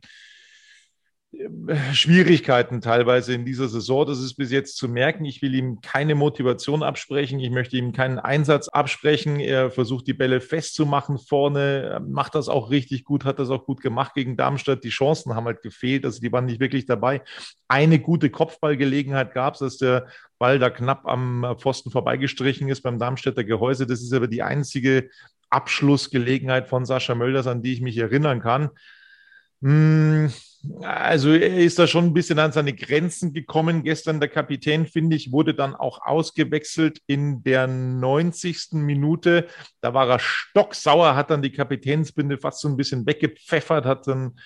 Schwierigkeiten teilweise in dieser Saison. Das ist bis jetzt zu merken. Ich will ihm keine Motivation absprechen. Ich möchte ihm keinen Einsatz absprechen. Er versucht, die Bälle festzumachen vorne, macht das auch richtig gut, hat das auch gut gemacht gegen Darmstadt. Die Chancen haben halt gefehlt. Also die waren nicht wirklich dabei. Eine gute Kopfballgelegenheit gab es, dass der Ball da knapp am Pfosten vorbeigestrichen ist beim Darmstädter Gehäuse. Das ist aber die einzige Abschlussgelegenheit von Sascha Mölders, an die ich mich erinnern kann. Hm, also er ist da schon ein bisschen an seine Grenzen gekommen. Gestern der Kapitän, finde ich, wurde dann auch ausgewechselt in der 90. Minute. Da war er stocksauer, hat dann die Kapitänsbinde fast so ein bisschen weggepfeffert, hat dann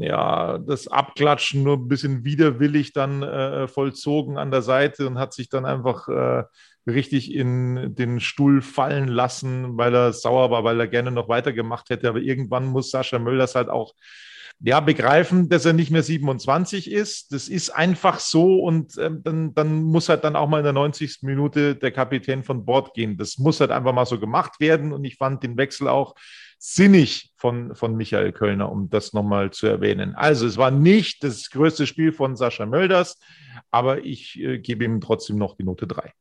ja das Abklatschen nur ein bisschen widerwillig dann äh, vollzogen an der Seite und hat sich dann einfach äh, richtig in den Stuhl fallen lassen, weil er sauer war, weil er gerne noch weitergemacht hätte. Aber irgendwann muss Sascha Mölders halt auch ja, begreifen, dass er nicht mehr 27 ist. Das ist einfach so und ähm, dann, dann muss halt dann auch mal in der 90. Minute der Kapitän von Bord gehen. Das muss halt einfach mal so gemacht werden und ich fand den Wechsel auch sinnig von, von Michael Kölner, um das nochmal zu erwähnen. Also es war nicht das größte Spiel von Sascha Mölders, aber ich äh, gebe ihm trotzdem noch die Note 3.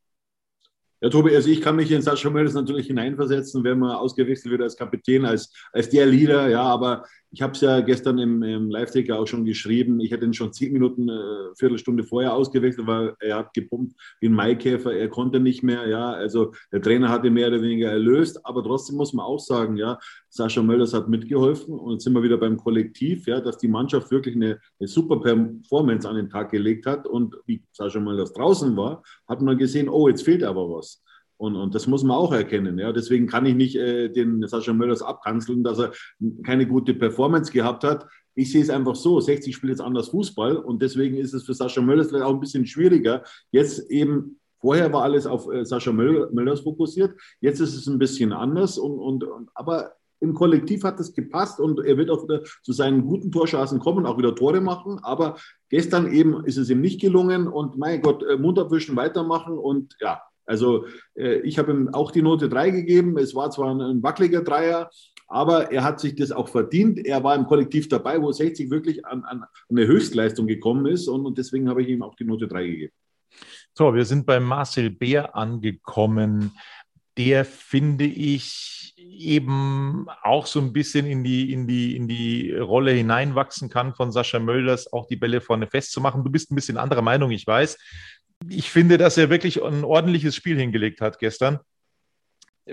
Ja, Tobi, also ich kann mich in Sascha Mölders natürlich hineinversetzen, wenn man ausgewechselt wird als Kapitän, als, als der Leader, ja, aber ich habe es ja gestern im, im Live-Ticker auch schon geschrieben. Ich hätte ihn schon zehn Minuten, äh, Viertelstunde vorher ausgewechselt, weil er hat gepumpt wie ein Maikäfer. Er konnte nicht mehr. Ja, also der Trainer hat ihn mehr oder weniger erlöst. Aber trotzdem muss man auch sagen, ja, Sascha Mölders hat mitgeholfen. Und jetzt sind wir wieder beim Kollektiv, ja, dass die Mannschaft wirklich eine, eine super Performance an den Tag gelegt hat. Und wie Sascha Mölders draußen war, hat man gesehen, oh, jetzt fehlt aber was. Und, und das muss man auch erkennen. Ja. Deswegen kann ich nicht äh, den Sascha Möllers abkanzeln, dass er keine gute Performance gehabt hat. Ich sehe es einfach so, 60 spielt jetzt anders Fußball und deswegen ist es für Sascha Möllers vielleicht auch ein bisschen schwieriger. Jetzt eben, vorher war alles auf äh, Sascha Möllers fokussiert, jetzt ist es ein bisschen anders. Und, und, und, aber im Kollektiv hat es gepasst und er wird auch wieder zu seinen guten Torschancen kommen, auch wieder Tore machen. Aber gestern eben ist es ihm nicht gelungen und mein Gott, äh, Mund abwischen, weitermachen und ja, also äh, ich habe ihm auch die Note 3 gegeben. Es war zwar ein, ein wackeliger Dreier, aber er hat sich das auch verdient. Er war im Kollektiv dabei, wo 60 wirklich an, an eine Höchstleistung gekommen ist und, und deswegen habe ich ihm auch die Note 3 gegeben. So, wir sind bei Marcel Bär angekommen. Der finde ich eben auch so ein bisschen in die, in die, in die Rolle hineinwachsen kann von Sascha Mölders, auch die Bälle vorne festzumachen. Du bist ein bisschen anderer Meinung, ich weiß ich finde, dass er wirklich ein ordentliches Spiel hingelegt hat gestern.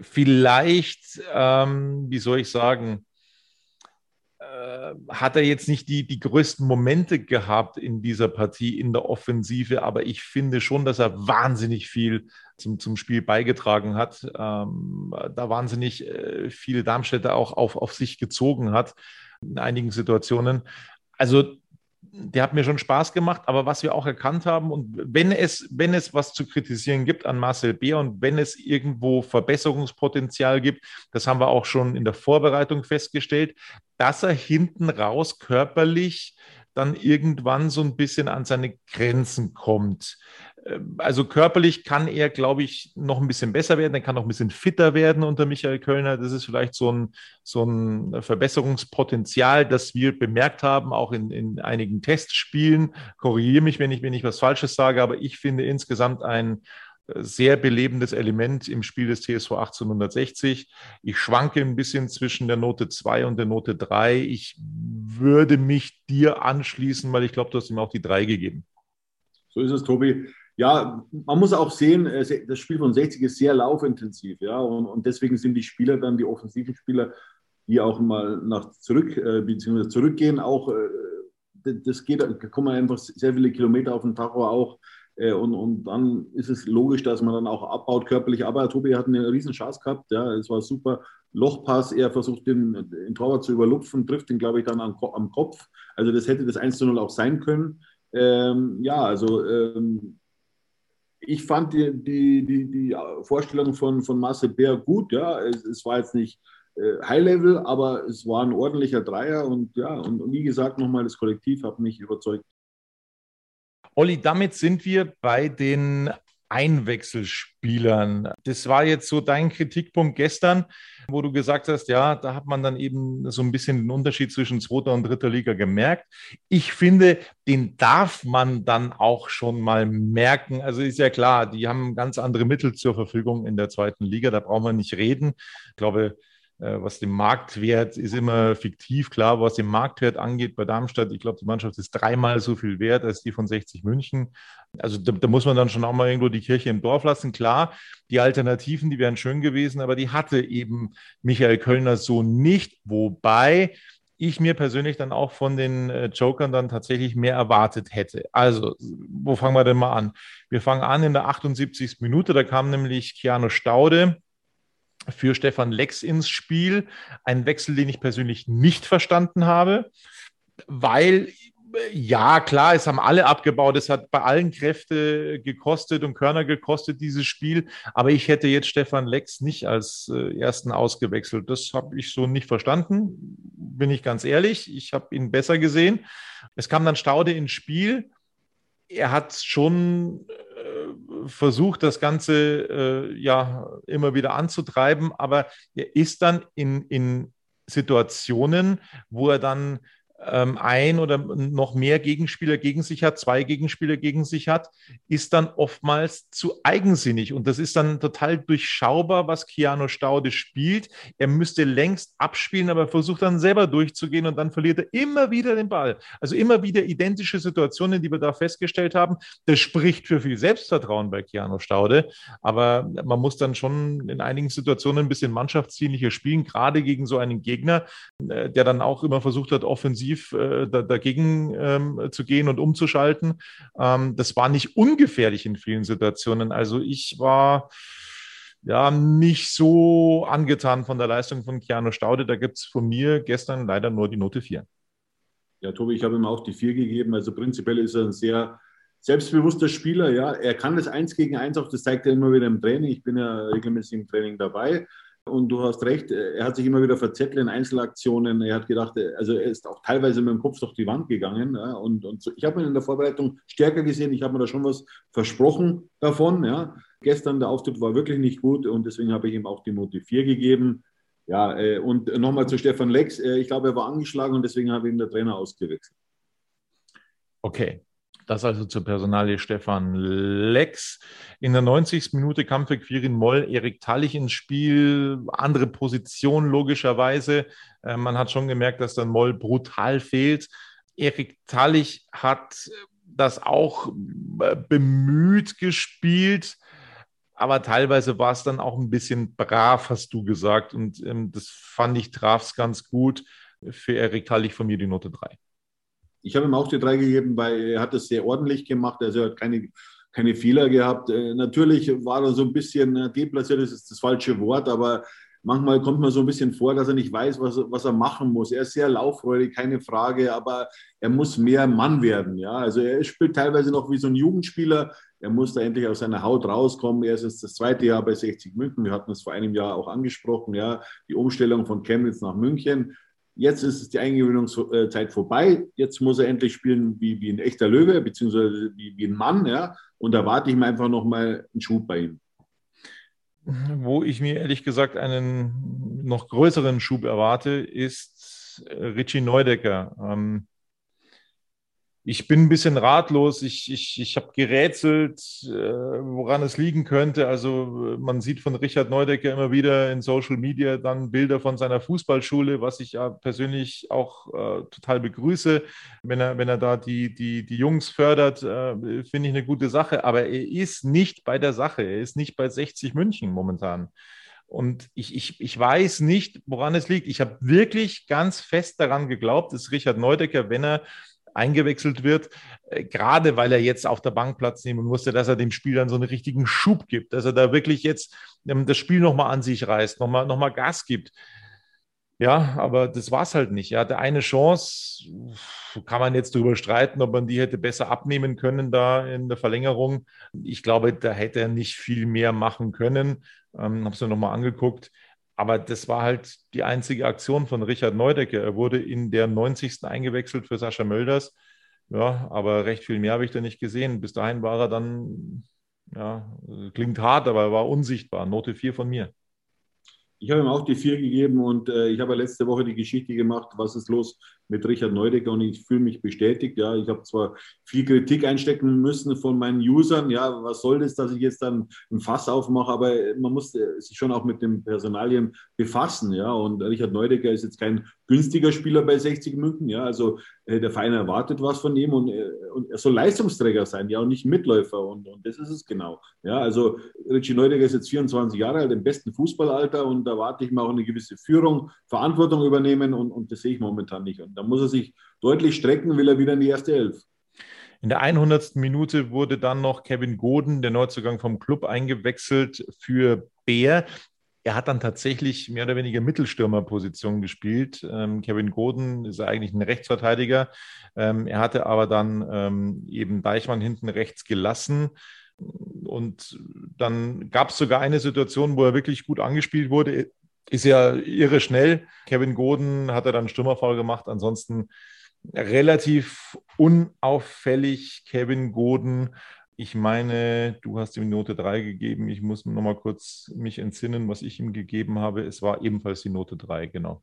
Vielleicht, ähm, wie soll ich sagen, äh, hat er jetzt nicht die, die größten Momente gehabt in dieser Partie in der Offensive, aber ich finde schon, dass er wahnsinnig viel zum, zum Spiel beigetragen hat, ähm, da wahnsinnig äh, viele Darmstädter auch auf, auf sich gezogen hat in einigen Situationen. Also der hat mir schon Spaß gemacht, aber was wir auch erkannt haben und wenn es, wenn es was zu kritisieren gibt an Marcel Beer und wenn es irgendwo Verbesserungspotenzial gibt, das haben wir auch schon in der Vorbereitung festgestellt, dass er hinten raus körperlich dann irgendwann so ein bisschen an seine Grenzen kommt. Ähm, also körperlich kann er, glaube ich, noch ein bisschen besser werden. Er kann noch ein bisschen fitter werden unter Michael Kölner. Das ist vielleicht so ein, so ein Verbesserungspotenzial, das wir bemerkt haben, auch in, in einigen Testspielen. Korrigiere mich, wenn ich, wenn ich was Falsches sage, aber ich finde insgesamt ein sehr belebendes Element im Spiel des TSV 1860. Ich schwanke ein bisschen zwischen der Note 2 und der Note 3. Ich würde mich dir anschließen, weil ich glaube, du hast ihm auch die 3 gegeben. So ist es, Tobi. Ja, man muss auch sehen, äh, das Spiel von 60 ist sehr laufintensiv, ja, und, und deswegen sind die Spieler dann, die offensiven Spieler, die auch mal nach zurück, äh, beziehungsweise zurückgehen, auch, äh, das geht, da kommen einfach sehr viele Kilometer auf den Tacho auch, äh, und, und dann ist es logisch, dass man dann auch abbaut körperlich. Aber Tobi hat eine riesen Chance gehabt. Ja, es war super. Lochpass, er versucht den, den Torwart zu überlupfen, trifft ihn, glaube ich, dann am, am Kopf. Also das hätte das 1 zu 0 auch sein können. Ähm, ja, also ähm, ich fand die, die, die, die Vorstellung von, von Marcel Bär gut. Ja, es, es war jetzt nicht äh, High Level, aber es war ein ordentlicher Dreier und ja, und, und wie gesagt, nochmal das Kollektiv hat mich überzeugt. Olli, damit sind wir bei den Einwechselspielern. Das war jetzt so dein Kritikpunkt gestern, wo du gesagt hast, ja, da hat man dann eben so ein bisschen den Unterschied zwischen zweiter und dritter Liga gemerkt. Ich finde, den darf man dann auch schon mal merken. Also ist ja klar, die haben ganz andere Mittel zur Verfügung in der zweiten Liga, da brauchen wir nicht reden. Ich glaube, äh, was den Marktwert ist immer fiktiv, klar, was den Marktwert angeht bei Darmstadt. Ich glaube, die Mannschaft ist dreimal so viel wert als die von 60 München. Also da, da, muss man dann schon auch mal irgendwo die Kirche im Dorf lassen. Klar, die Alternativen, die wären schön gewesen, aber die hatte eben Michael Kölner so nicht. Wobei ich mir persönlich dann auch von den äh, Jokern dann tatsächlich mehr erwartet hätte. Also, wo fangen wir denn mal an? Wir fangen an in der 78. Minute, da kam nämlich Keanu Staude für Stefan Lex ins Spiel. Ein Wechsel, den ich persönlich nicht verstanden habe, weil ja, klar, es haben alle abgebaut. Es hat bei allen Kräfte gekostet und Körner gekostet, dieses Spiel. Aber ich hätte jetzt Stefan Lex nicht als äh, ersten ausgewechselt. Das habe ich so nicht verstanden, bin ich ganz ehrlich. Ich habe ihn besser gesehen. Es kam dann Staude ins Spiel. Er hat schon versucht, das Ganze äh, ja immer wieder anzutreiben, aber er ist dann in, in Situationen, wo er dann ähm, ein oder noch mehr Gegenspieler gegen sich hat, zwei Gegenspieler gegen sich hat, ist dann oftmals zu eigensinnig. Und das ist dann total durchschaubar, was Keanu Staude spielt. Er müsste längst abspielen, aber versucht dann selber durchzugehen und dann verliert er immer wieder den Ball. Also immer wieder identische Situationen, die wir da festgestellt haben. Das spricht für viel Selbstvertrauen bei Keanu Staude. Aber man muss dann schon in einigen Situationen ein bisschen mannschaftsdienlicher spielen, gerade gegen so einen Gegner, äh, der dann auch immer versucht hat, offensiv offensiv äh, da, dagegen ähm, zu gehen und umzuschalten. Ähm, das war nicht ungefährlich in vielen Situationen. Also ich war ja nicht so angetan von der Leistung von Keanu Staude. Da gibt es von mir gestern leider nur die Note 4. Ja, Tobi, ich habe ihm auch die 4 gegeben. Also prinzipiell ist er ein sehr selbstbewusster Spieler. Ja, er kann das Eins gegen Eins auch, das zeigt er immer wieder im Training. Ich bin ja regelmäßig im Training dabei. Und du hast recht, er hat sich immer wieder verzettelt in Einzelaktionen. Er hat gedacht, also er ist auch teilweise mit dem Kopf durch die Wand gegangen. Ja, und, und so. ich habe ihn in der Vorbereitung stärker gesehen. Ich habe mir da schon was versprochen davon. Ja. Gestern der Auftritt war wirklich nicht gut und deswegen habe ich ihm auch die Note 4 gegeben. Ja, äh, und nochmal zu Stefan Lex. Äh, ich glaube, er war angeschlagen und deswegen habe ich ihn der Trainer ausgewechselt. Okay, das also zur Personalie Stefan Lex. In der 90. Minute kam für Quirin Moll Erik Tallich ins Spiel. Andere Position logischerweise. Äh, man hat schon gemerkt, dass dann Moll brutal fehlt. Erik Tallich hat das auch äh, bemüht gespielt. Aber teilweise war es dann auch ein bisschen brav, hast du gesagt. Und ähm, das fand ich, traf es ganz gut. Für Erik Tallich von mir die Note 3. Ich habe ihm auch die drei gegeben, weil er hat es sehr ordentlich gemacht. Also er hat keine, keine Fehler gehabt. Äh, natürlich war er so ein bisschen äh, deplatziert, das ist das falsche Wort, aber manchmal kommt man so ein bisschen vor, dass er nicht weiß, was, was er machen muss. Er ist sehr lauffreudig, keine Frage, aber er muss mehr Mann werden. Ja? Also er spielt teilweise noch wie so ein Jugendspieler. Er muss da endlich aus seiner Haut rauskommen. Er ist jetzt das zweite Jahr bei 60 München. Wir hatten es vor einem Jahr auch angesprochen, ja, die Umstellung von Chemnitz nach München. Jetzt ist die Eingewöhnungszeit vorbei. Jetzt muss er endlich spielen wie, wie ein echter Löwe, beziehungsweise wie, wie ein Mann. Ja? Und da warte ich mir einfach nochmal einen Schub bei ihm. Wo ich mir ehrlich gesagt einen noch größeren Schub erwarte, ist Richie Neudecker. Ähm, ich bin ein bisschen ratlos. Ich, ich, ich habe gerätselt, äh, woran es liegen könnte. Also man sieht von Richard Neudecker immer wieder in Social Media dann Bilder von seiner Fußballschule, was ich ja persönlich auch äh, total begrüße. Wenn er, wenn er da die, die, die Jungs fördert, äh, finde ich eine gute Sache. Aber er ist nicht bei der Sache. Er ist nicht bei 60 München momentan. Und ich, ich, ich weiß nicht, woran es liegt. Ich habe wirklich ganz fest daran geglaubt, dass Richard Neudecker, wenn er eingewechselt wird, äh, gerade weil er jetzt auf der Bank Platz nehmen musste, dass er dem Spiel dann so einen richtigen Schub gibt, dass er da wirklich jetzt ähm, das Spiel nochmal an sich reißt, nochmal noch mal Gas gibt. Ja, aber das war es halt nicht. Er hatte eine Chance, kann man jetzt darüber streiten, ob man die hätte besser abnehmen können da in der Verlängerung. Ich glaube, da hätte er nicht viel mehr machen können. Ähm, Habe es mir nochmal angeguckt. Aber das war halt die einzige Aktion von Richard Neudecker. Er wurde in der 90. eingewechselt für Sascha Mölders. Ja, aber recht viel mehr habe ich da nicht gesehen. Bis dahin war er dann, ja, klingt hart, aber er war unsichtbar. Note 4 von mir. Ich habe ihm auch die 4 gegeben und äh, ich habe letzte Woche die Geschichte gemacht, was ist los mit Richard Neudecker und ich fühle mich bestätigt. Ja, ich habe zwar viel Kritik einstecken müssen von meinen Usern. Ja, was soll das, dass ich jetzt dann ein Fass aufmache? Aber man muss äh, sich schon auch mit den Personalien befassen. Ja, und Richard Neudecker ist jetzt kein günstiger Spieler bei 60 München. Ja, also äh, der Verein erwartet was von ihm und, äh, und er soll Leistungsträger sein, ja, und nicht Mitläufer. Und, und das ist es genau. Ja, also Richie Neudecker ist jetzt 24 Jahre alt, im besten Fußballalter und da erwarte ich mal auch eine gewisse Führung, Verantwortung übernehmen und, und das sehe ich momentan nicht. Und da muss er sich deutlich strecken, will er wieder in die erste Elf. In der 100. Minute wurde dann noch Kevin Goden, der Neuzugang vom Club, eingewechselt für Bär. Er hat dann tatsächlich mehr oder weniger Mittelstürmerposition gespielt. Ähm, Kevin Goden ist eigentlich ein Rechtsverteidiger. Ähm, er hatte aber dann ähm, eben Deichmann hinten rechts gelassen. Und dann gab es sogar eine Situation, wo er wirklich gut angespielt wurde ist ja irre schnell. Kevin Goden hat er dann Stürmerfall gemacht. Ansonsten relativ unauffällig Kevin Goden. Ich meine, du hast ihm Note 3 gegeben. Ich muss noch mal kurz mich entsinnen, was ich ihm gegeben habe. Es war ebenfalls die Note 3, genau.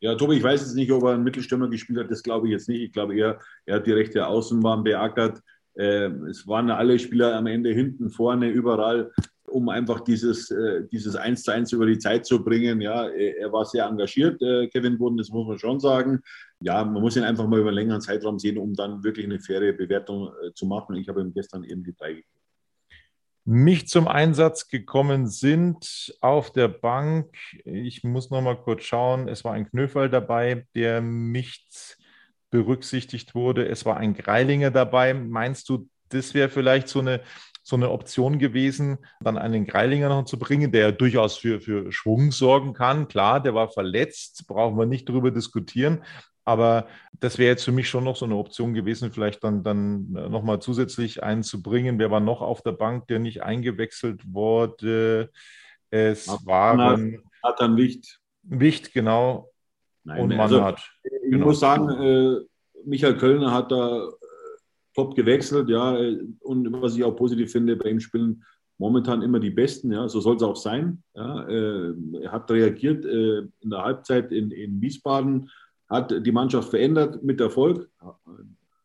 Ja, Tobi, ich weiß jetzt nicht, ob er einen Mittelstürmer gespielt hat. Das glaube ich jetzt nicht. Ich glaube eher, er hat die rechte Außenbahn beackert. Äh, es waren alle Spieler am Ende hinten, vorne, überall um einfach dieses, äh, dieses 1 zu 1 über die Zeit zu bringen. Ja, er war sehr engagiert, äh, Kevin Boden, das muss man schon sagen. Ja, man muss ihn einfach mal über einen längeren Zeitraum sehen, um dann wirklich eine faire Bewertung äh, zu machen. Ich habe ihm gestern eben die drei gegeben. Mich zum Einsatz gekommen sind auf der Bank. Ich muss noch mal kurz schauen. Es war ein Knöferl dabei, der nicht berücksichtigt wurde. Es war ein Greilinger dabei. Meinst du, das wäre vielleicht so eine so eine Option gewesen, dann einen Greilinger noch zu bringen, der durchaus für, für Schwung sorgen kann. Klar, der war verletzt, brauchen wir nicht darüber diskutieren. Aber das wäre jetzt für mich schon noch so eine Option gewesen, vielleicht dann, dann nochmal zusätzlich einen zu bringen. Wer war noch auf der Bank, der nicht eingewechselt wurde? Es waren. Hat dann Wicht. Wicht, genau. Nein, und man also, hat. Ich genau. muss sagen, äh, Michael Kölner hat da top gewechselt, ja. Und was ich auch positiv finde, bei ihm spielen momentan immer die Besten, ja. So soll es auch sein. Ja. Äh, er hat reagiert äh, in der Halbzeit in, in Wiesbaden, hat die Mannschaft verändert mit Erfolg.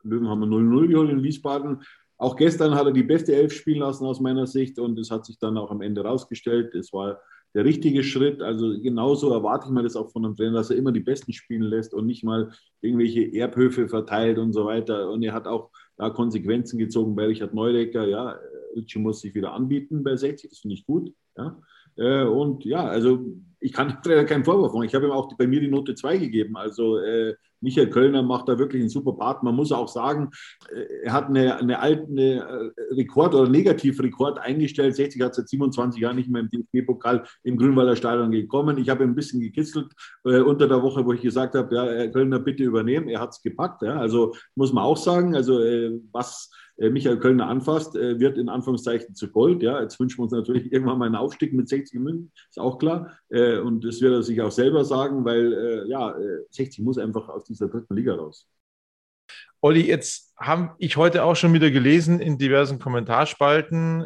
Löwen haben 0-0 geholt in Wiesbaden. Auch gestern hat er die beste Elf spielen lassen aus meiner Sicht und es hat sich dann auch am Ende rausgestellt. Es war der richtige Schritt. Also genauso erwarte ich mir das auch von einem Trainer, dass er immer die Besten spielen lässt und nicht mal irgendwelche Erbhöfe verteilt und so weiter. Und er hat auch da Konsequenzen gezogen bei Richard Neudecker. Ja, Ritchie muss sich wieder anbieten bei 60, das finde ich gut. Ja. Äh, und ja, also ich kann keinen Vorwurf machen. Ich habe ihm auch bei mir die Note 2 gegeben. Also äh, Michael Kölner macht da wirklich einen super Part. Man muss auch sagen, äh, er hat eine, eine alte äh, Rekord- oder Negativrekord eingestellt. 60 hat seit 27 Jahren nicht mehr im DFB-Pokal im Grünwalder Stadion gekommen. Ich habe ein bisschen gekitzelt äh, unter der Woche, wo ich gesagt habe, ja, Herr Kölner, bitte übernehmen. Er hat es gepackt. Ja. Also muss man auch sagen, also äh, was äh, Michael Kölner anfasst, äh, wird in Anführungszeichen zu Gold. Ja, jetzt wünschen wir uns natürlich irgendwann mal einen Aufstieg mit 60 München, ist auch klar. Äh, und das wird er sich auch selber sagen, weil ja, 60 muss einfach aus dieser dritten Liga raus. Olli, jetzt habe ich heute auch schon wieder gelesen in diversen Kommentarspalten,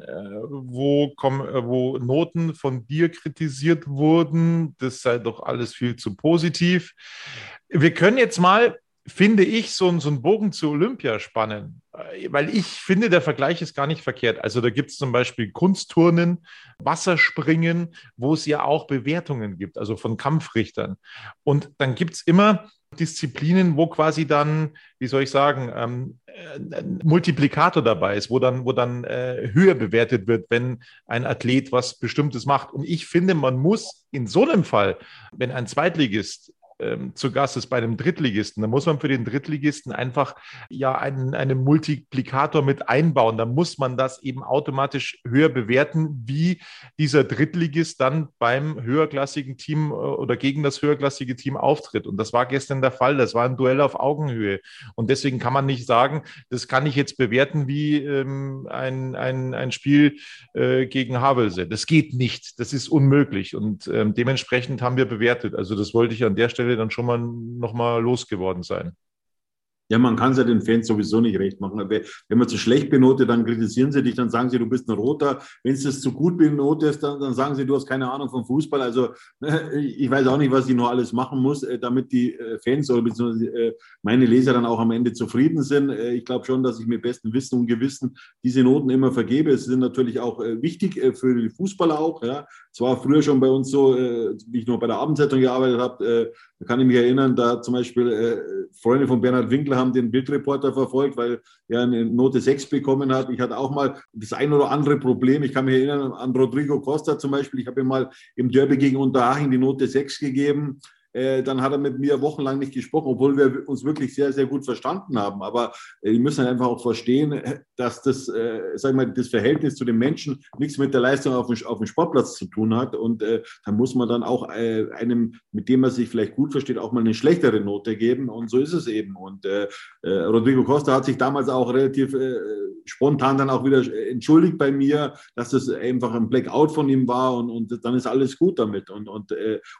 wo, wo Noten von dir kritisiert wurden. Das sei doch alles viel zu positiv. Wir können jetzt mal finde ich so, so einen Bogen zu Olympia spannen, äh, weil ich finde, der Vergleich ist gar nicht verkehrt. Also da gibt es zum Beispiel Kunstturnen, Wasserspringen, wo es ja auch Bewertungen gibt, also von Kampfrichtern. Und dann gibt es immer Disziplinen, wo quasi dann, wie soll ich sagen, ähm, ein Multiplikator dabei ist, wo dann, wo dann äh, höher bewertet wird, wenn ein Athlet was Bestimmtes macht. Und ich finde, man muss in so einem Fall, wenn ein Zweitligist ähm, zu Gast ist bei einem Drittligisten, dann muss man für den Drittligisten einfach ja einen, einen Multiplikator mit einbauen. Da muss man das eben automatisch höher bewerten, wie dieser Drittligist dann beim höherklassigen Team äh, oder gegen das höherklassige Team auftritt. Und das war gestern der Fall. Das war ein Duell auf Augenhöhe. Und deswegen kann man nicht sagen, das kann ich jetzt bewerten wie ähm, ein, ein, ein Spiel äh, gegen Havelse. Das geht nicht. Das ist unmöglich. Und ähm, dementsprechend haben wir bewertet. Also das wollte ich an der Stelle Stelle dann schon mal nochmal losgeworden sein. Ja, man kann es ja den Fans sowieso nicht recht machen. Wenn man zu schlecht benotet, dann kritisieren sie dich, dann sagen sie, du bist ein Roter. Wenn es zu gut benotest, dann, dann sagen sie, du hast keine Ahnung vom Fußball. Also ich weiß auch nicht, was ich noch alles machen muss, äh, damit die äh, Fans oder beziehungsweise äh, meine Leser dann auch am Ende zufrieden sind. Ich glaube schon, dass ich mit bestem Wissen und Gewissen diese Noten immer vergebe. Es sind natürlich auch wichtig für die Fußballer auch. Es war früher schon bei uns so, wie ich noch bei der Abendzeitung gearbeitet habe, da kann ich mich erinnern, da zum Beispiel Freunde von Bernhard Winkler haben den Bildreporter verfolgt, weil er eine Note 6 bekommen hat. Ich hatte auch mal das ein oder andere Problem. Ich kann mich erinnern an Rodrigo Costa zum Beispiel. Ich habe ihm mal im Derby gegen Unterhaching die Note 6 gegeben. Äh, dann hat er mit mir wochenlang nicht gesprochen, obwohl wir uns wirklich sehr, sehr gut verstanden haben. Aber äh, die müssen einfach auch verstehen, dass das, äh, sag mal, das Verhältnis zu den Menschen nichts mit der Leistung auf dem, auf dem Sportplatz zu tun hat. Und äh, da muss man dann auch äh, einem, mit dem man sich vielleicht gut versteht, auch mal eine schlechtere Note geben. Und so ist es eben. Und äh, Rodrigo Costa hat sich damals auch relativ spontan dann auch wieder entschuldigt bei mir, dass das einfach ein Blackout von ihm war und, und dann ist alles gut damit. Und, und,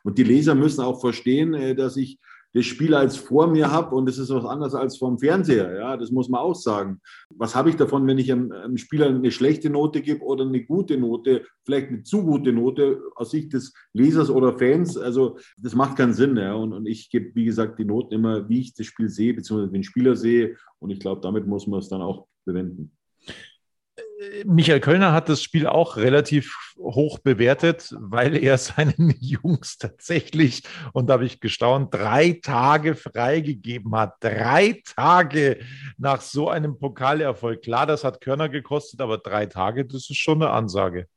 und die Leser müssen auch verstehen, verstehen, äh, dass ich das Spiel als vor mir habe und es ist was anderes als vom Fernseher. Ja, das muss man auch sagen. Was habe ich davon, wenn ich einem, einem, Spieler eine schlechte Note gebe oder eine gute Note, vielleicht eine zu gute Note aus Sicht des Lesers oder Fans? Also das macht keinen Sinn. Ja. Und, und ich gebe, wie gesagt, die Noten immer, wie ich das Spiel sehe, beziehungsweise den Spieler sehe. Und ich glaube, damit muss man es dann auch bewenden. Michael Kölner hat das Spiel auch relativ hoch bewertet, weil er seinen Jungs tatsächlich, und da habe ich gestaunt, drei Tage freigegeben hat. Drei Tage nach so einem Pokalerfolg. Klar, das hat Körner gekostet, aber drei Tage, das ist schon eine Ansage.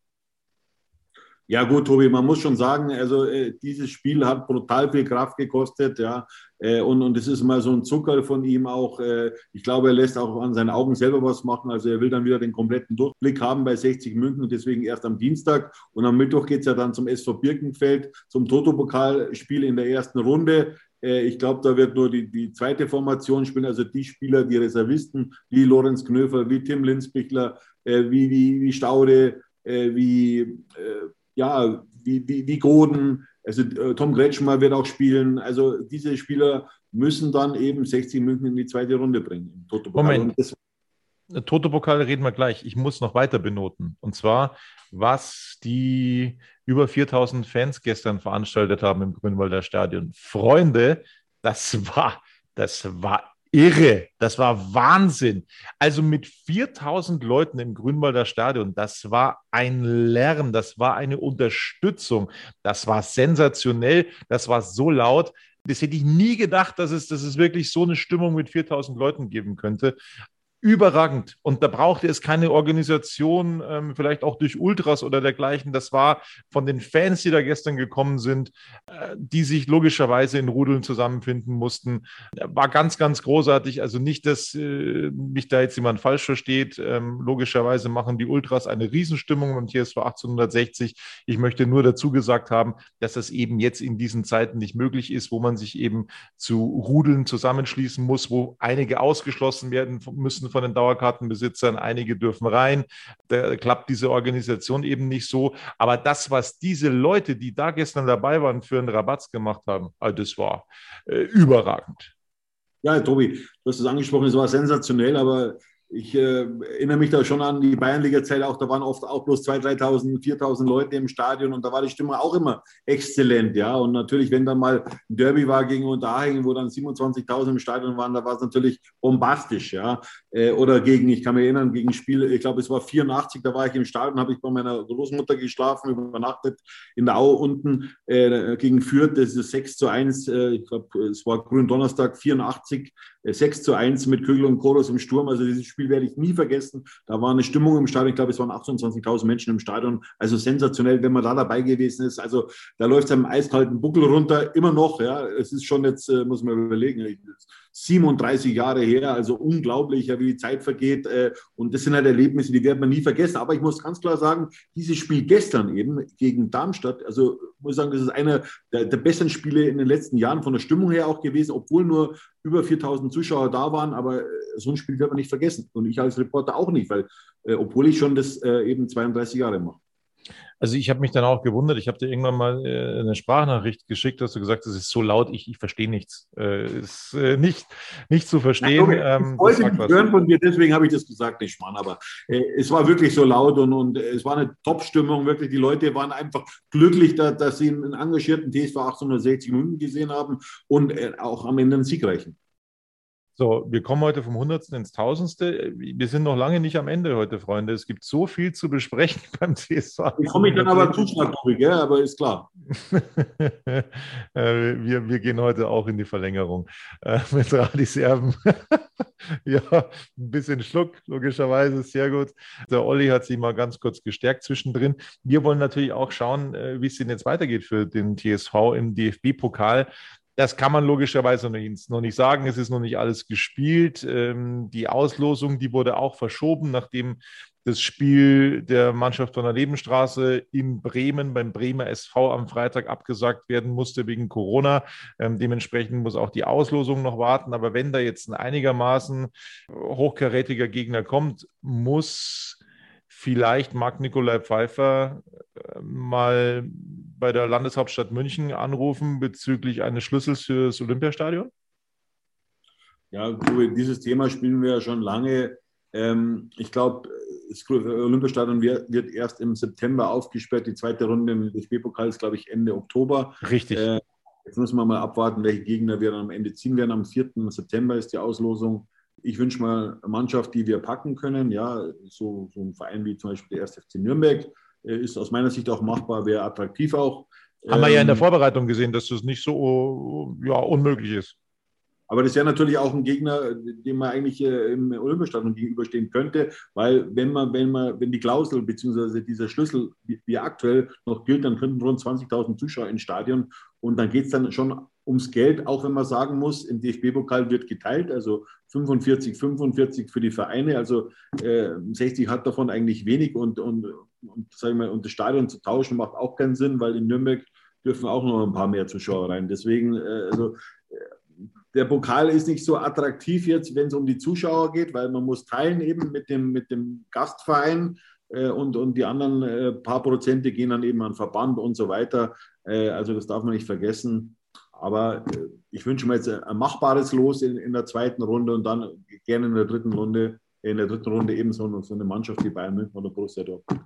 Ja gut, Tobi, man muss schon sagen, also äh, dieses Spiel hat brutal viel Kraft gekostet, ja, äh, und und es ist mal so ein Zucker von ihm auch. Äh, ich glaube, er lässt auch an seinen Augen selber was machen. Also er will dann wieder den kompletten Durchblick haben bei 60 München und deswegen erst am Dienstag und am Mittwoch geht es ja dann zum SV Birkenfeld, zum Toto-Pokalspiel in der ersten Runde. Äh, ich glaube, da wird nur die, die zweite Formation spielen, also die Spieler, die Reservisten, wie Lorenz Knöfer, wie Tim Linsbichler, äh, wie, wie, wie Staude, äh, wie ja, wie, wie, wie Goden, also äh, Tom Kretschmer wird auch spielen. Also diese Spieler müssen dann eben 60 München in die zweite Runde bringen. Moment. Toto-Pokal reden wir gleich. Ich muss noch weiter benoten. Und zwar, was die über 4000 Fans gestern veranstaltet haben im Grünwalder Stadion. Freunde, das war, das war irre. Das war Wahnsinn. Also mit 4000 Leuten im Grünwalder Stadion, das war ein Lärm, das war eine Unterstützung, das war sensationell, das war so laut. Das hätte ich nie gedacht, dass es, dass es wirklich so eine Stimmung mit 4000 Leuten geben könnte überragend. Und da brauchte es keine Organisation, ähm, vielleicht auch durch Ultras oder dergleichen. Das war von den Fans, die da gestern gekommen sind, äh, die sich logischerweise in Rudeln zusammenfinden mussten. War ganz, ganz großartig. Also nicht, dass äh, mich da jetzt jemand falsch versteht. Ähm, logischerweise machen die Ultras eine Riesenstimmung und hier ist vor 1860. Ich möchte nur dazu gesagt haben, dass das eben jetzt in diesen Zeiten nicht möglich ist, wo man sich eben zu Rudeln zusammenschließen muss, wo einige ausgeschlossen werden müssen von den Dauerkartenbesitzern, einige dürfen rein. Da klappt diese Organisation eben nicht so. Aber das, was diese Leute, die da gestern dabei waren, für einen Rabatz gemacht haben, ah, das war äh, überragend. Ja, Tobi, du hast es angesprochen, es war sensationell, aber ich äh, erinnere mich da schon an die Bayernliga-Zeit auch, da waren oft auch bloß 2.000, 3.000, 4.000 Leute im Stadion und da war die Stimmung auch immer exzellent, ja. Und natürlich, wenn dann mal ein Derby war gegen Unterhaching, wo dann 27.000 im Stadion waren, da war es natürlich bombastisch, ja. Äh, oder gegen, ich kann mich erinnern, gegen Spiel, ich glaube, es war 84, da war ich im Stadion, habe ich bei meiner Großmutter geschlafen, übernachtet in der Au unten äh, gegen Fürth, das ist 6 zu 1, äh, ich glaube, es war Gründonnerstag 84, 6 äh, zu 1 mit Kögel und Koros im Sturm, also dieses Spiel werde ich nie vergessen. Da war eine Stimmung im Stadion, ich glaube, es waren 28.000 Menschen im Stadion. Also sensationell, wenn man da dabei gewesen ist. Also da läuft es einem eiskalten Buckel runter, immer noch. Ja, es ist schon jetzt, äh, muss man überlegen, 37 Jahre her, also unglaublich, ja, wie die Zeit vergeht. Äh, und das sind halt Erlebnisse, die werden wir nie vergessen. Aber ich muss ganz klar sagen, dieses Spiel gestern eben gegen Darmstadt, also muss ich sagen, das ist einer der, der besten Spiele in den letzten Jahren von der Stimmung her auch gewesen, obwohl nur über 4000 Zuschauer da waren. Aber äh, so ein Spiel wird man nicht vergessen. Und ich als Reporter auch nicht, weil, äh, obwohl ich schon das eben 32 Jahre mache. Also ich habe mich dann auch gewundert, ich habe dir irgendwann mal äh, eine Sprachnachricht geschickt, hast du gesagt, es ist so laut, ich, ich verstehe nichts. Äh, ist äh, nicht, nicht zu verstehen. Ja, ähm, ich wollte nicht hören von dir, deswegen habe ich das gesagt, nicht Mann, aber äh, es war wirklich so laut und, und es war eine Top-Stimmung, wirklich. Die Leute waren einfach glücklich, da, dass sie einen engagierten TSV 1860 Minuten gesehen haben und äh, auch am Ende einen Sieg reichen. So, wir kommen heute vom Hundertsten ins Tausendste. Wir sind noch lange nicht am Ende heute, Freunde. Es gibt so viel zu besprechen beim TSV. Ich komme ich dann aber zu schnell ja, aber ist klar. Äh, wir, wir gehen heute auch in die Verlängerung äh, mit Radis Erben. ja, ein bisschen Schluck, logischerweise, sehr gut. Der Olli hat sich mal ganz kurz gestärkt zwischendrin. Wir wollen natürlich auch schauen, äh, wie es denn jetzt weitergeht für den TSV im DFB-Pokal. Das kann man logischerweise noch nicht sagen. Es ist noch nicht alles gespielt. Ähm, die Auslosung, die wurde auch verschoben, nachdem das Spiel der Mannschaft von der Nebenstraße in Bremen beim Bremer SV am Freitag abgesagt werden musste wegen Corona. Ähm, dementsprechend muss auch die Auslosung noch warten. Aber wenn da jetzt ein einigermaßen hochkarätiger Gegner kommt, muss vielleicht Marc Nikolai Pfeiffer äh, mal bei der Landeshauptstadt München anrufen bezüglich eines Schlüssels für das Olympiastadion? Ja, dieses Thema spielen wir ja schon lange. Ähm, ich glaube, das Olympiastadion wird erst im September aufgesperrt. Die zweite Runde im DFB-Pokal ist, glaube ich, Ende Oktober. Richtig. Äh, jetzt müssen wir mal abwarten, welche Gegner wir dann am Ende ziehen werden. Am 4. September ist die Auslosung. Ich wünsche mal eine Mannschaft, die wir packen können. Ja, so, so ein Verein wie zum Beispiel der 1. FC Nürnberg äh, ist aus meiner Sicht auch machbar, wäre attraktiv auch. Haben wir ja in der ähm, Vorbereitung gesehen, dass das nicht so ja, unmöglich ist. Aber das wäre natürlich auch ein Gegner, dem man eigentlich äh, im Olympiastadion gegenüberstehen könnte, weil wenn man, wenn man, wenn die Klausel bzw. dieser Schlüssel wie aktuell noch gilt, dann könnten rund 20.000 Zuschauer ins Stadion und dann geht es dann schon ums Geld, auch wenn man sagen muss, im DFB-Pokal wird geteilt, also 45, 45 für die Vereine, also äh, 60 hat davon eigentlich wenig und, und, und, sag ich mal, und das Stadion zu tauschen macht auch keinen Sinn, weil in Nürnberg dürfen auch noch ein paar mehr Zuschauer rein. Deswegen, äh, also äh, der Pokal ist nicht so attraktiv jetzt, wenn es um die Zuschauer geht, weil man muss teilen eben mit dem, mit dem Gastverein äh, und, und die anderen äh, paar Prozente gehen dann eben an Verband und so weiter. Äh, also das darf man nicht vergessen. Aber äh, ich wünsche mir jetzt ein machbares Los in, in der zweiten Runde und dann gerne in der dritten Runde, in der dritten Runde eben so, so eine Mannschaft wie Bayern München oder Borussia Dortmund.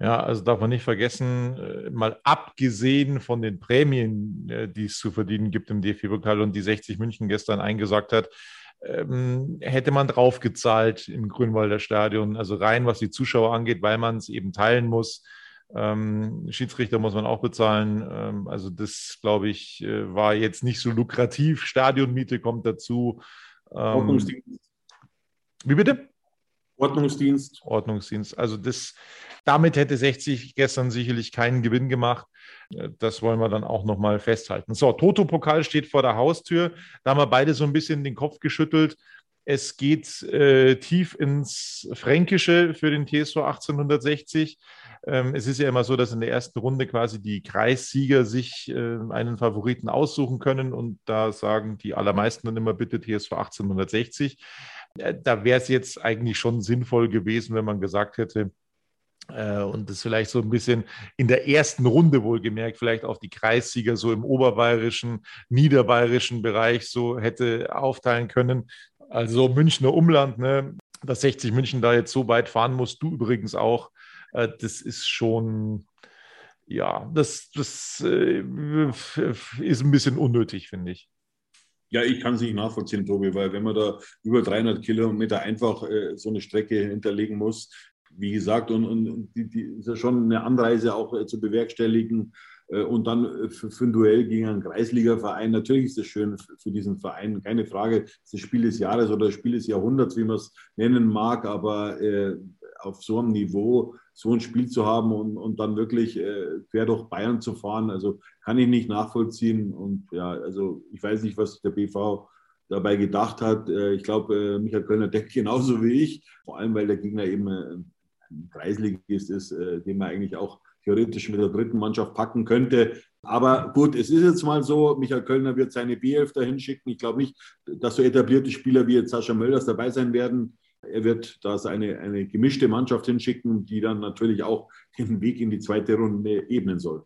Ja, also darf man nicht vergessen, äh, mal abgesehen von den Prämien, äh, die es zu verdienen gibt im DFB-Pokal und die 60 München gestern eingesagt hat, ähm, hätte man draufgezahlt im Grünwalder Stadion. Also rein, was die Zuschauer angeht, weil man es eben teilen muss. Ähm, Schiedsrichter muss man auch bezahlen. Ähm, also das, glaube ich, äh, war jetzt nicht so lukrativ. Stadionmiete kommt dazu. Ähm, Ordnungsdienst. Wie bitte? Ordnungsdienst. Ordnungsdienst. Also das, damit hätte 60 gestern sicherlich keinen Gewinn gemacht. Äh, das wollen wir dann auch nochmal festhalten. So, Toto-Pokal steht vor der Haustür. Da haben wir beide so ein bisschen den Kopf geschüttelt. Es geht äh, tief ins Fränkische für den TSV 1860. Ähm, es ist ja immer so, dass in der ersten Runde quasi die Kreissieger sich äh, einen Favoriten aussuchen können und da sagen die allermeisten dann immer bitte TSV 1860. Äh, da wäre es jetzt eigentlich schon sinnvoll gewesen, wenn man gesagt hätte, äh, und das vielleicht so ein bisschen in der ersten Runde wohlgemerkt, vielleicht auf die Kreissieger so im oberbayerischen, niederbayerischen Bereich so hätte aufteilen können. Also Münchner Umland, ne? dass 60 München da jetzt so weit fahren muss, du übrigens auch, äh, das ist schon, ja, das, das äh, ist ein bisschen unnötig, finde ich. Ja, ich kann es nicht nachvollziehen, Tobi, weil wenn man da über 300 Kilometer einfach äh, so eine Strecke hinterlegen muss, wie gesagt, und, und die, die ist ja schon eine Anreise auch äh, zu bewerkstelligen, und dann äh, für, für, ein Duell gegen einen Kreisliga-Verein. Natürlich ist das schön für diesen Verein, keine Frage. Das ist das Spiel des Jahres oder das Spiel des Jahrhunderts, wie man es nennen mag, aber äh, auf so einem Niveau so ein Spiel zu haben und, und dann wirklich äh, quer durch Bayern zu fahren, also kann ich nicht nachvollziehen. Und ja, also ich weiß nicht, was der BV dabei gedacht hat. Äh, ich glaube, äh, Michael Kölner denkt genauso wie ich, vor allem weil der Gegner eben ein Kreisligist ist, den man eigentlich auch theoretisch mit der dritten Mannschaft packen könnte. Aber gut, es ist jetzt mal so, Michael Kölner wird seine B11 dahin schicken. Ich glaube nicht, dass so etablierte Spieler wie jetzt Sascha Mölders dabei sein werden. Er wird da seine eine gemischte Mannschaft hinschicken, die dann natürlich auch den Weg in die zweite Runde ebnen soll.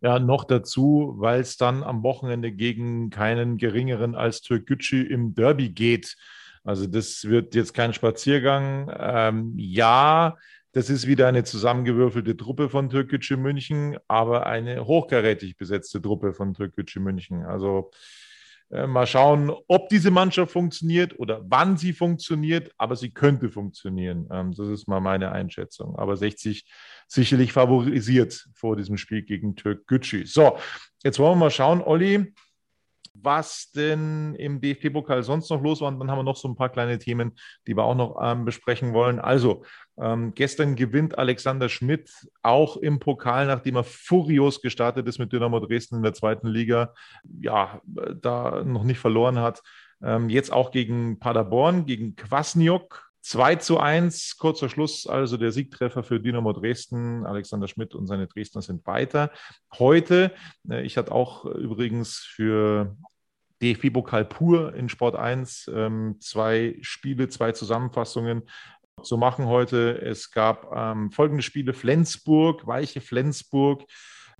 Ja, noch dazu, weil es dann am Wochenende gegen keinen geringeren als Türkgücü im Derby geht. Also das wird jetzt kein Spaziergang. Ähm, ja, das ist wieder eine zusammengewürfelte Truppe von Türkgücü München, aber eine hochkarätig besetzte Truppe von Türkgücü München. Also äh, mal schauen, ob diese Mannschaft funktioniert oder wann sie funktioniert, aber sie könnte funktionieren. Ähm, das ist mal meine Einschätzung. Aber 60 sicherlich favorisiert vor diesem Spiel gegen Türkgücü. So, jetzt wollen wir mal schauen, Olli was denn im DFB-Pokal sonst noch los war. Und dann haben wir noch so ein paar kleine Themen, die wir auch noch ähm, besprechen wollen. Also, ähm, gestern gewinnt Alexander Schmidt auch im Pokal, nachdem er furios gestartet ist mit Dynamo Dresden in der zweiten Liga. Ja, da noch nicht verloren hat. Ähm, jetzt auch gegen Paderborn, gegen Kwasniok. 2 zu 1, kurzer Schluss, also der Siegtreffer für Dynamo Dresden. Alexander Schmidt und seine Dresdner sind weiter. Heute, äh, ich hatte auch übrigens für DFB-Pokal pur in Sport 1 ähm, zwei Spiele, zwei Zusammenfassungen zu machen heute. Es gab ähm, folgende Spiele: Flensburg, Weiche Flensburg.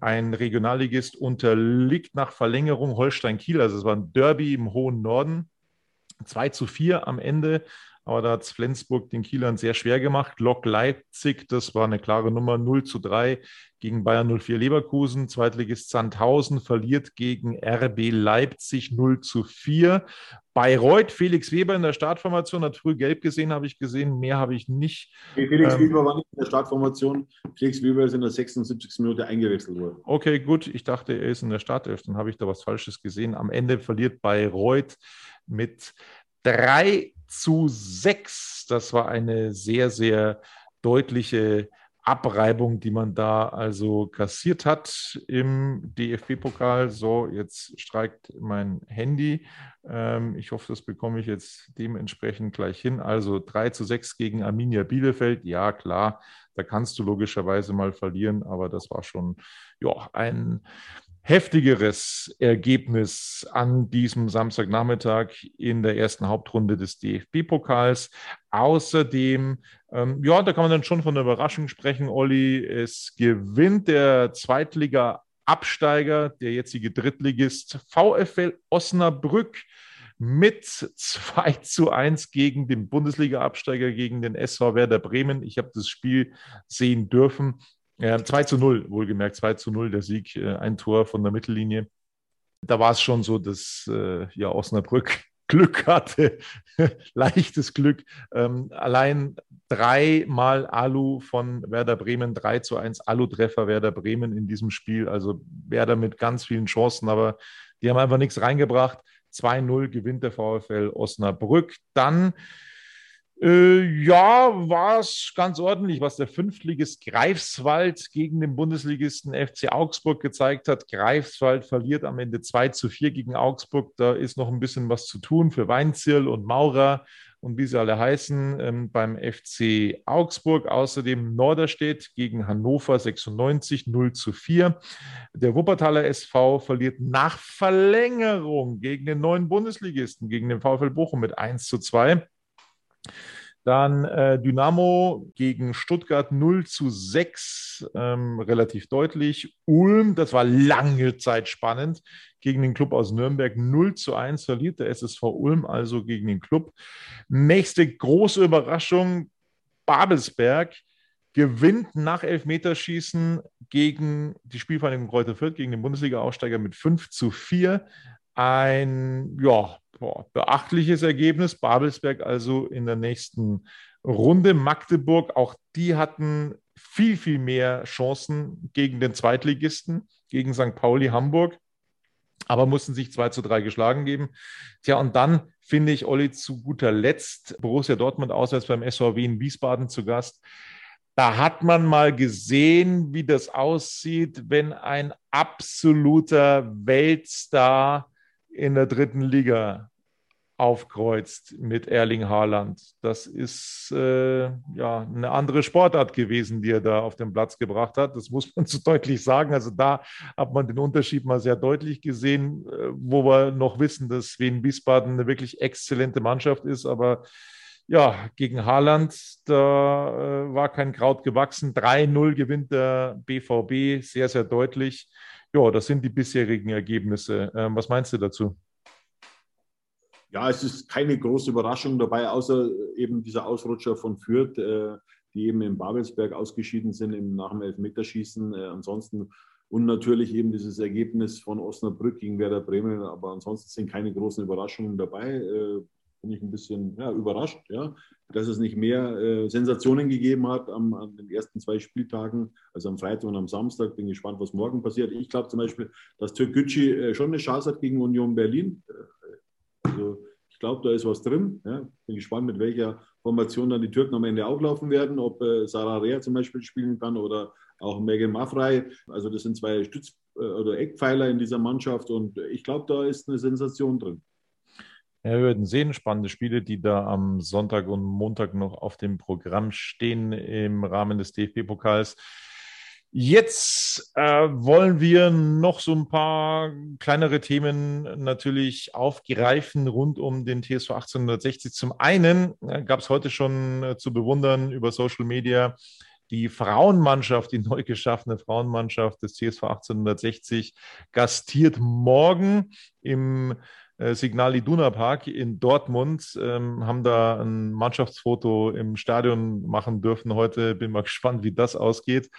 Ein Regionalligist unterliegt nach Verlängerung Holstein Kiel. Also es war ein Derby im hohen Norden. 2 zu 4 am Ende aber da hat Flensburg den Kielern sehr schwer gemacht. Lok Leipzig, das war eine klare Nummer, 0 zu 3 gegen Bayern 04 Leverkusen. Zweitligist Sandhausen verliert gegen RB Leipzig 0 zu 4. Bayreuth, Felix Weber in der Startformation, hat früh gelb gesehen, habe ich gesehen. Mehr habe ich nicht. Felix ähm, Weber war nicht in der Startformation. Felix Weber ist in der 76. Minute eingewechselt worden. Okay, gut. Ich dachte, er ist in der Startelf. Dann habe ich da was Falsches gesehen. Am Ende verliert Bayreuth mit 3 zu 6. Das war eine sehr, sehr deutliche Abreibung, die man da also kassiert hat im DFB-Pokal. So, jetzt streikt mein Handy. Ähm, ich hoffe, das bekomme ich jetzt dementsprechend gleich hin. Also 3 zu 6 gegen Arminia Bielefeld. Ja, klar, da kannst du logischerweise mal verlieren, aber das war schon ja, ein heftigeres Ergebnis an diesem Samstagnachmittag in der ersten Hauptrunde des DFB-Pokals. Außerdem, ähm, ja, da kann man dann schon von einer Überraschung sprechen, Olli. Es gewinnt der Zweitliga-Absteiger, der jetzige Drittligist VfL Osnabrück mit 2 zu 1 gegen den Bundesliga-Absteiger, gegen den SV Werder Bremen. Ich habe das Spiel sehen dürfen. Ja, 2 zu 0, wohlgemerkt, 2 zu 0 der Sieg, äh, ein Tor von der Mittellinie. Da war es schon so, dass äh, ja, Osnabrück Glück hatte, leichtes Glück. Ähm, allein dreimal Alu von Werder Bremen, 3 zu 1 Alu-Treffer Werder Bremen in diesem Spiel. Also Werder mit ganz vielen Chancen, aber die haben einfach nichts reingebracht. 2-0 gewinnt der VfL Osnabrück. Dann äh, ja, war es ganz ordentlich, was der Fünftligist Greifswald gegen den Bundesligisten FC Augsburg gezeigt hat. Greifswald verliert am Ende 2 zu 4 gegen Augsburg. Da ist noch ein bisschen was zu tun für Weinzierl und Maurer und wie sie alle heißen ähm, beim FC Augsburg. Außerdem Norderstedt gegen Hannover 96 0 zu 4. Der Wuppertaler SV verliert nach Verlängerung gegen den neuen Bundesligisten, gegen den VfL Bochum mit 1 zu 2. Dann äh, Dynamo gegen Stuttgart 0 zu 6, ähm, relativ deutlich. Ulm, das war lange Zeit spannend, gegen den Club aus Nürnberg 0 zu 1 verliert der SSV Ulm also gegen den Club. Nächste große Überraschung, Babelsberg gewinnt nach Elfmeterschießen gegen die Spielvereinigung Kräuter Fürth, gegen den Bundesliga-Aufsteiger mit 5 zu 4. Ein ja, boah, beachtliches Ergebnis. Babelsberg also in der nächsten Runde. Magdeburg, auch die hatten viel, viel mehr Chancen gegen den Zweitligisten, gegen St. Pauli Hamburg, aber mussten sich 2 zu 3 geschlagen geben. Tja, und dann finde ich Olli zu guter Letzt Borussia Dortmund auswärts beim SVW in Wiesbaden zu Gast. Da hat man mal gesehen, wie das aussieht, wenn ein absoluter Weltstar in der dritten Liga aufkreuzt mit Erling Haaland. Das ist äh, ja eine andere Sportart gewesen, die er da auf den Platz gebracht hat. Das muss man so deutlich sagen. Also da hat man den Unterschied mal sehr deutlich gesehen, äh, wo wir noch wissen, dass Wien Wiesbaden eine wirklich exzellente Mannschaft ist, aber ja, gegen Haaland, da äh, war kein Kraut gewachsen. 3-0 gewinnt der BVB, sehr, sehr deutlich. Ja, das sind die bisherigen Ergebnisse. Ähm, was meinst du dazu? Ja, es ist keine große Überraschung dabei, außer eben dieser Ausrutscher von Fürth, äh, die eben in Babelsberg ausgeschieden sind im, nach dem Elfmeterschießen. Äh, ansonsten und natürlich eben dieses Ergebnis von Osnabrück gegen Werder Bremen. Aber ansonsten sind keine großen Überraschungen dabei. Äh, bin ich ein bisschen ja, überrascht, ja, dass es nicht mehr äh, Sensationen gegeben hat am, an den ersten zwei Spieltagen, also am Freitag und am Samstag. Bin gespannt, was morgen passiert. Ich glaube zum Beispiel, dass Türkgücü äh, schon eine Chance hat gegen Union Berlin. Also ich glaube, da ist was drin. Ja. Bin gespannt, mit welcher Formation dann die Türken am Ende auflaufen werden, ob äh, Sarah Rea zum Beispiel spielen kann oder auch Megan Maffrey. Also das sind zwei Stütz- äh, oder Eckpfeiler in dieser Mannschaft und ich glaube, da ist eine Sensation drin. Ja, wir werden sehen, spannende Spiele, die da am Sonntag und Montag noch auf dem Programm stehen im Rahmen des DFB-Pokals. Jetzt äh, wollen wir noch so ein paar kleinere Themen natürlich aufgreifen rund um den TSV 1860. Zum einen äh, gab es heute schon äh, zu bewundern über Social Media die Frauenmannschaft, die neu geschaffene Frauenmannschaft des TSV 1860 gastiert morgen im äh, Signal Iduna Park in Dortmund, ähm, haben da ein Mannschaftsfoto im Stadion machen dürfen heute. Bin mal gespannt, wie das ausgeht.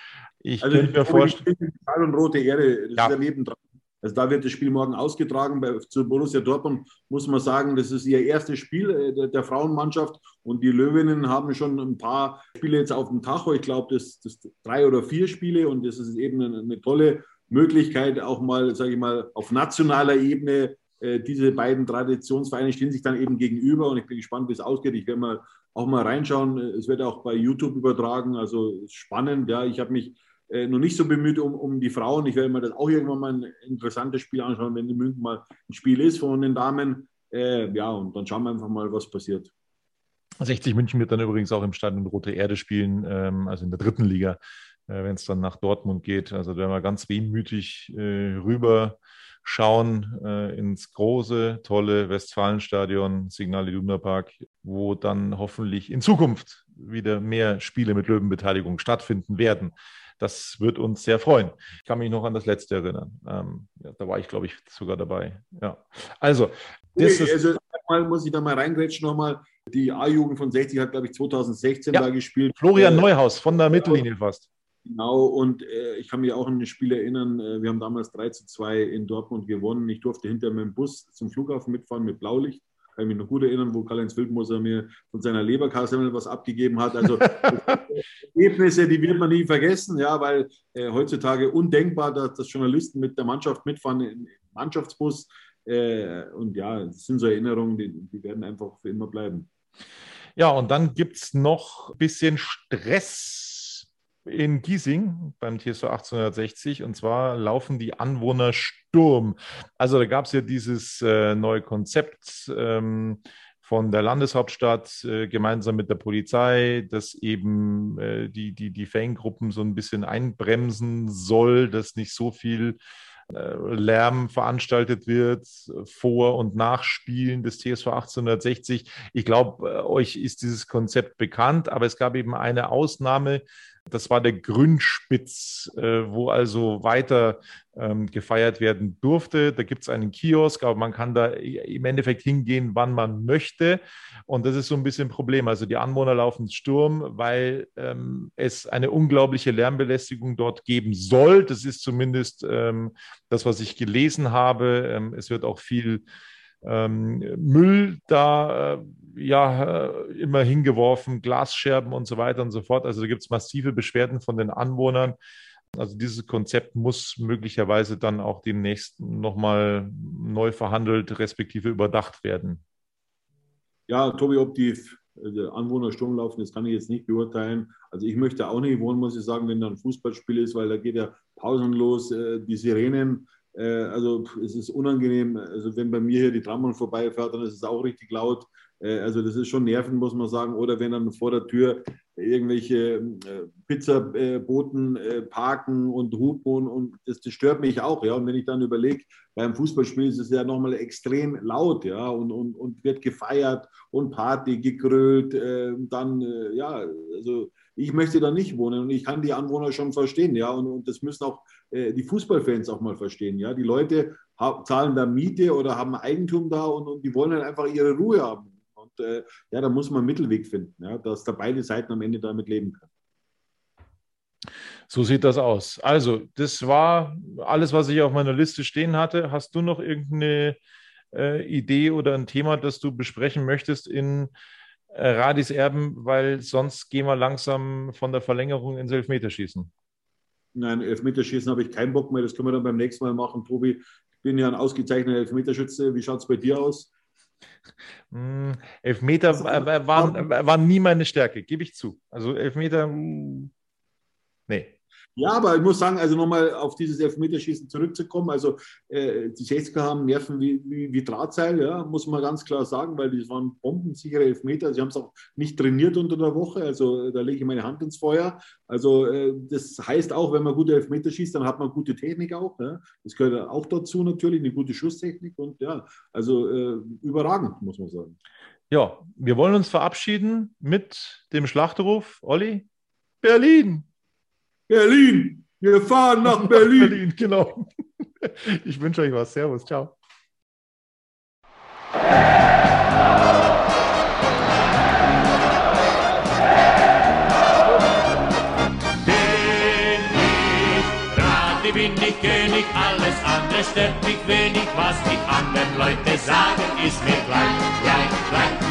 Ich also könnte mir vorstellen. und Rote Erde, das ja. ist ja nebendran. Also da wird das Spiel morgen ausgetragen. Bei, zu Borussia Dortmund muss man sagen, das ist ihr erstes Spiel äh, der, der, Frauenmannschaft und die Löwinnen haben schon ein paar Spiele jetzt auf dem Tacho. Ich glaube, das, das drei oder vier Spiele und das ist eben eine, eine tolle Möglichkeit, auch mal, sage ich mal, auf nationaler Ebene äh, diese beiden Traditionsvereine stehen sich dann eben gegenüber und ich bin gespannt, wie es ausgeht. Ich werde mal auch mal reinschauen. Es wird auch bei YouTube übertragen, also spannend. Ja, ich habe mich äh, noch nicht so bemüht um, um die Frauen. Ich werde mir das auch irgendwann mal ein interessantes Spiel anschauen, wenn in München mal ein Spiel ist von den Damen. Äh, ja, und dann schauen wir einfach mal, was passiert. 60 München wird dann übrigens auch im Stadion Rote Erde spielen, ähm, also in der dritten Liga, äh, wenn es dann nach Dortmund geht. Also werden wir ganz wehmütig äh, rüber schauen äh, ins große, tolle Westfalenstadion, Signal Iduna Park, wo dann hoffentlich in Zukunft wieder mehr Spiele mit Löwenbeteiligung stattfinden werden. Das wird uns sehr freuen. Ich kann mich noch an das letzte erinnern. Ähm, ja, da war ich, glaube ich, sogar dabei. Ja. Also, das okay, also mal muss ich da mal reingrätschen nochmal. Die A-Jugend von 60 hat, glaube ich, 2016 ja. da gespielt. Florian äh, Neuhaus von der Mittellinie fast. Genau, und äh, ich kann mich auch an ein Spiel erinnern, äh, wir haben damals 3 zu 2 in Dortmund gewonnen. Ich durfte hinter meinem Bus zum Flughafen mitfahren mit Blaulicht. Kann ich mich noch gut erinnern, wo Karl-Heinz Wildmoser mir von seiner Leberkasse was abgegeben hat. Also Ergebnisse, die wird man nie vergessen, ja, weil äh, heutzutage undenkbar, dass, dass, Journalisten mit der Mannschaft mitfahren im Mannschaftsbus. Äh, und ja, das sind so Erinnerungen, die, die werden einfach für immer bleiben. Ja, und dann gibt es noch ein bisschen Stress in Giesing beim TSV 1860 und zwar laufen die Anwohner Sturm. Also da gab es ja dieses äh, neue Konzept ähm, von der Landeshauptstadt äh, gemeinsam mit der Polizei, das eben äh, die, die, die Fangruppen so ein bisschen einbremsen soll, dass nicht so viel äh, Lärm veranstaltet wird vor und nach Spielen des TSV 1860. Ich glaube, äh, euch ist dieses Konzept bekannt, aber es gab eben eine Ausnahme, das war der Grünspitz, äh, wo also weiter ähm, gefeiert werden durfte. Da gibt es einen Kiosk, aber man kann da im Endeffekt hingehen, wann man möchte. Und das ist so ein bisschen ein Problem. Also die Anwohner laufen Sturm, weil ähm, es eine unglaubliche Lärmbelästigung dort geben soll. Das ist zumindest ähm, das, was ich gelesen habe. Ähm, es wird auch viel ähm, Müll da äh, ja äh, immer hingeworfen, Glasscherben und so weiter und so fort. Also da gibt es massive Beschwerden von den Anwohnern. Also dieses Konzept muss möglicherweise dann auch demnächst nochmal neu verhandelt, respektive überdacht werden. Ja, Tobi, ob die Anwohner Sturm laufen, das kann ich jetzt nicht beurteilen. Also ich möchte auch nicht wohnen, muss ich sagen, wenn da ein Fußballspiel ist, weil da geht ja pausenlos äh, die Sirenen äh, also es ist unangenehm. Also wenn bei mir hier die Tramon vorbeifährt, dann ist es auch richtig laut. Äh, also das ist schon nervend, muss man sagen. Oder wenn dann vor der Tür irgendwelche äh, Pizzaboten parken und hupen und das, das, stört mich auch. Ja. Und wenn ich dann überlege, beim Fußballspiel ist es ja nochmal extrem laut, ja, und, und, und wird gefeiert und Party gegrölt. Dann, ja, also ich möchte da nicht wohnen und ich kann die Anwohner schon verstehen, ja, und, und das müssen auch äh, die Fußballfans auch mal verstehen, ja. Die Leute zahlen da Miete oder haben Eigentum da und, und die wollen halt einfach ihre Ruhe haben. Und äh, ja, da muss man einen Mittelweg finden, ja, dass da beide Seiten am Ende damit leben können. So sieht das aus. Also, das war alles, was ich auf meiner Liste stehen hatte. Hast du noch irgendeine äh, Idee oder ein Thema, das du besprechen möchtest in äh, Radis Erben, weil sonst gehen wir langsam von der Verlängerung ins Elfmeterschießen. Nein, Elfmeterschießen habe ich keinen Bock mehr. Das können wir dann beim nächsten Mal machen, Tobi. Ich bin ja ein ausgezeichneter Elfmeterschütze. Wie schaut es bei dir aus? Mm, Elfmeter also, waren, waren nie meine Stärke, gebe ich zu. Also Elfmeter, mm, nee. Ja, aber ich muss sagen, also nochmal auf dieses Elfmeterschießen zurückzukommen. Also äh, die 60er haben Nerven wie, wie, wie, Drahtseil, ja, muss man ganz klar sagen, weil die waren bombensichere Elfmeter. Sie haben es auch nicht trainiert unter der Woche. Also da lege ich meine Hand ins Feuer. Also äh, das heißt auch, wenn man gute Elfmeter schießt, dann hat man gute Technik auch. Ja. Das gehört auch dazu natürlich, eine gute Schusstechnik und ja, also äh, überragend, muss man sagen. Ja, wir wollen uns verabschieden mit dem Schlachtruf. Olli, Berlin! Berlin. Wir fahren nach Berlin. Berlin, genau. Ich wünsche euch was. Servus. Ciao. bin ich König, alles andere stört mich wenig, was die anderen Leute sagen, ist mir gleich, gleich, gleich.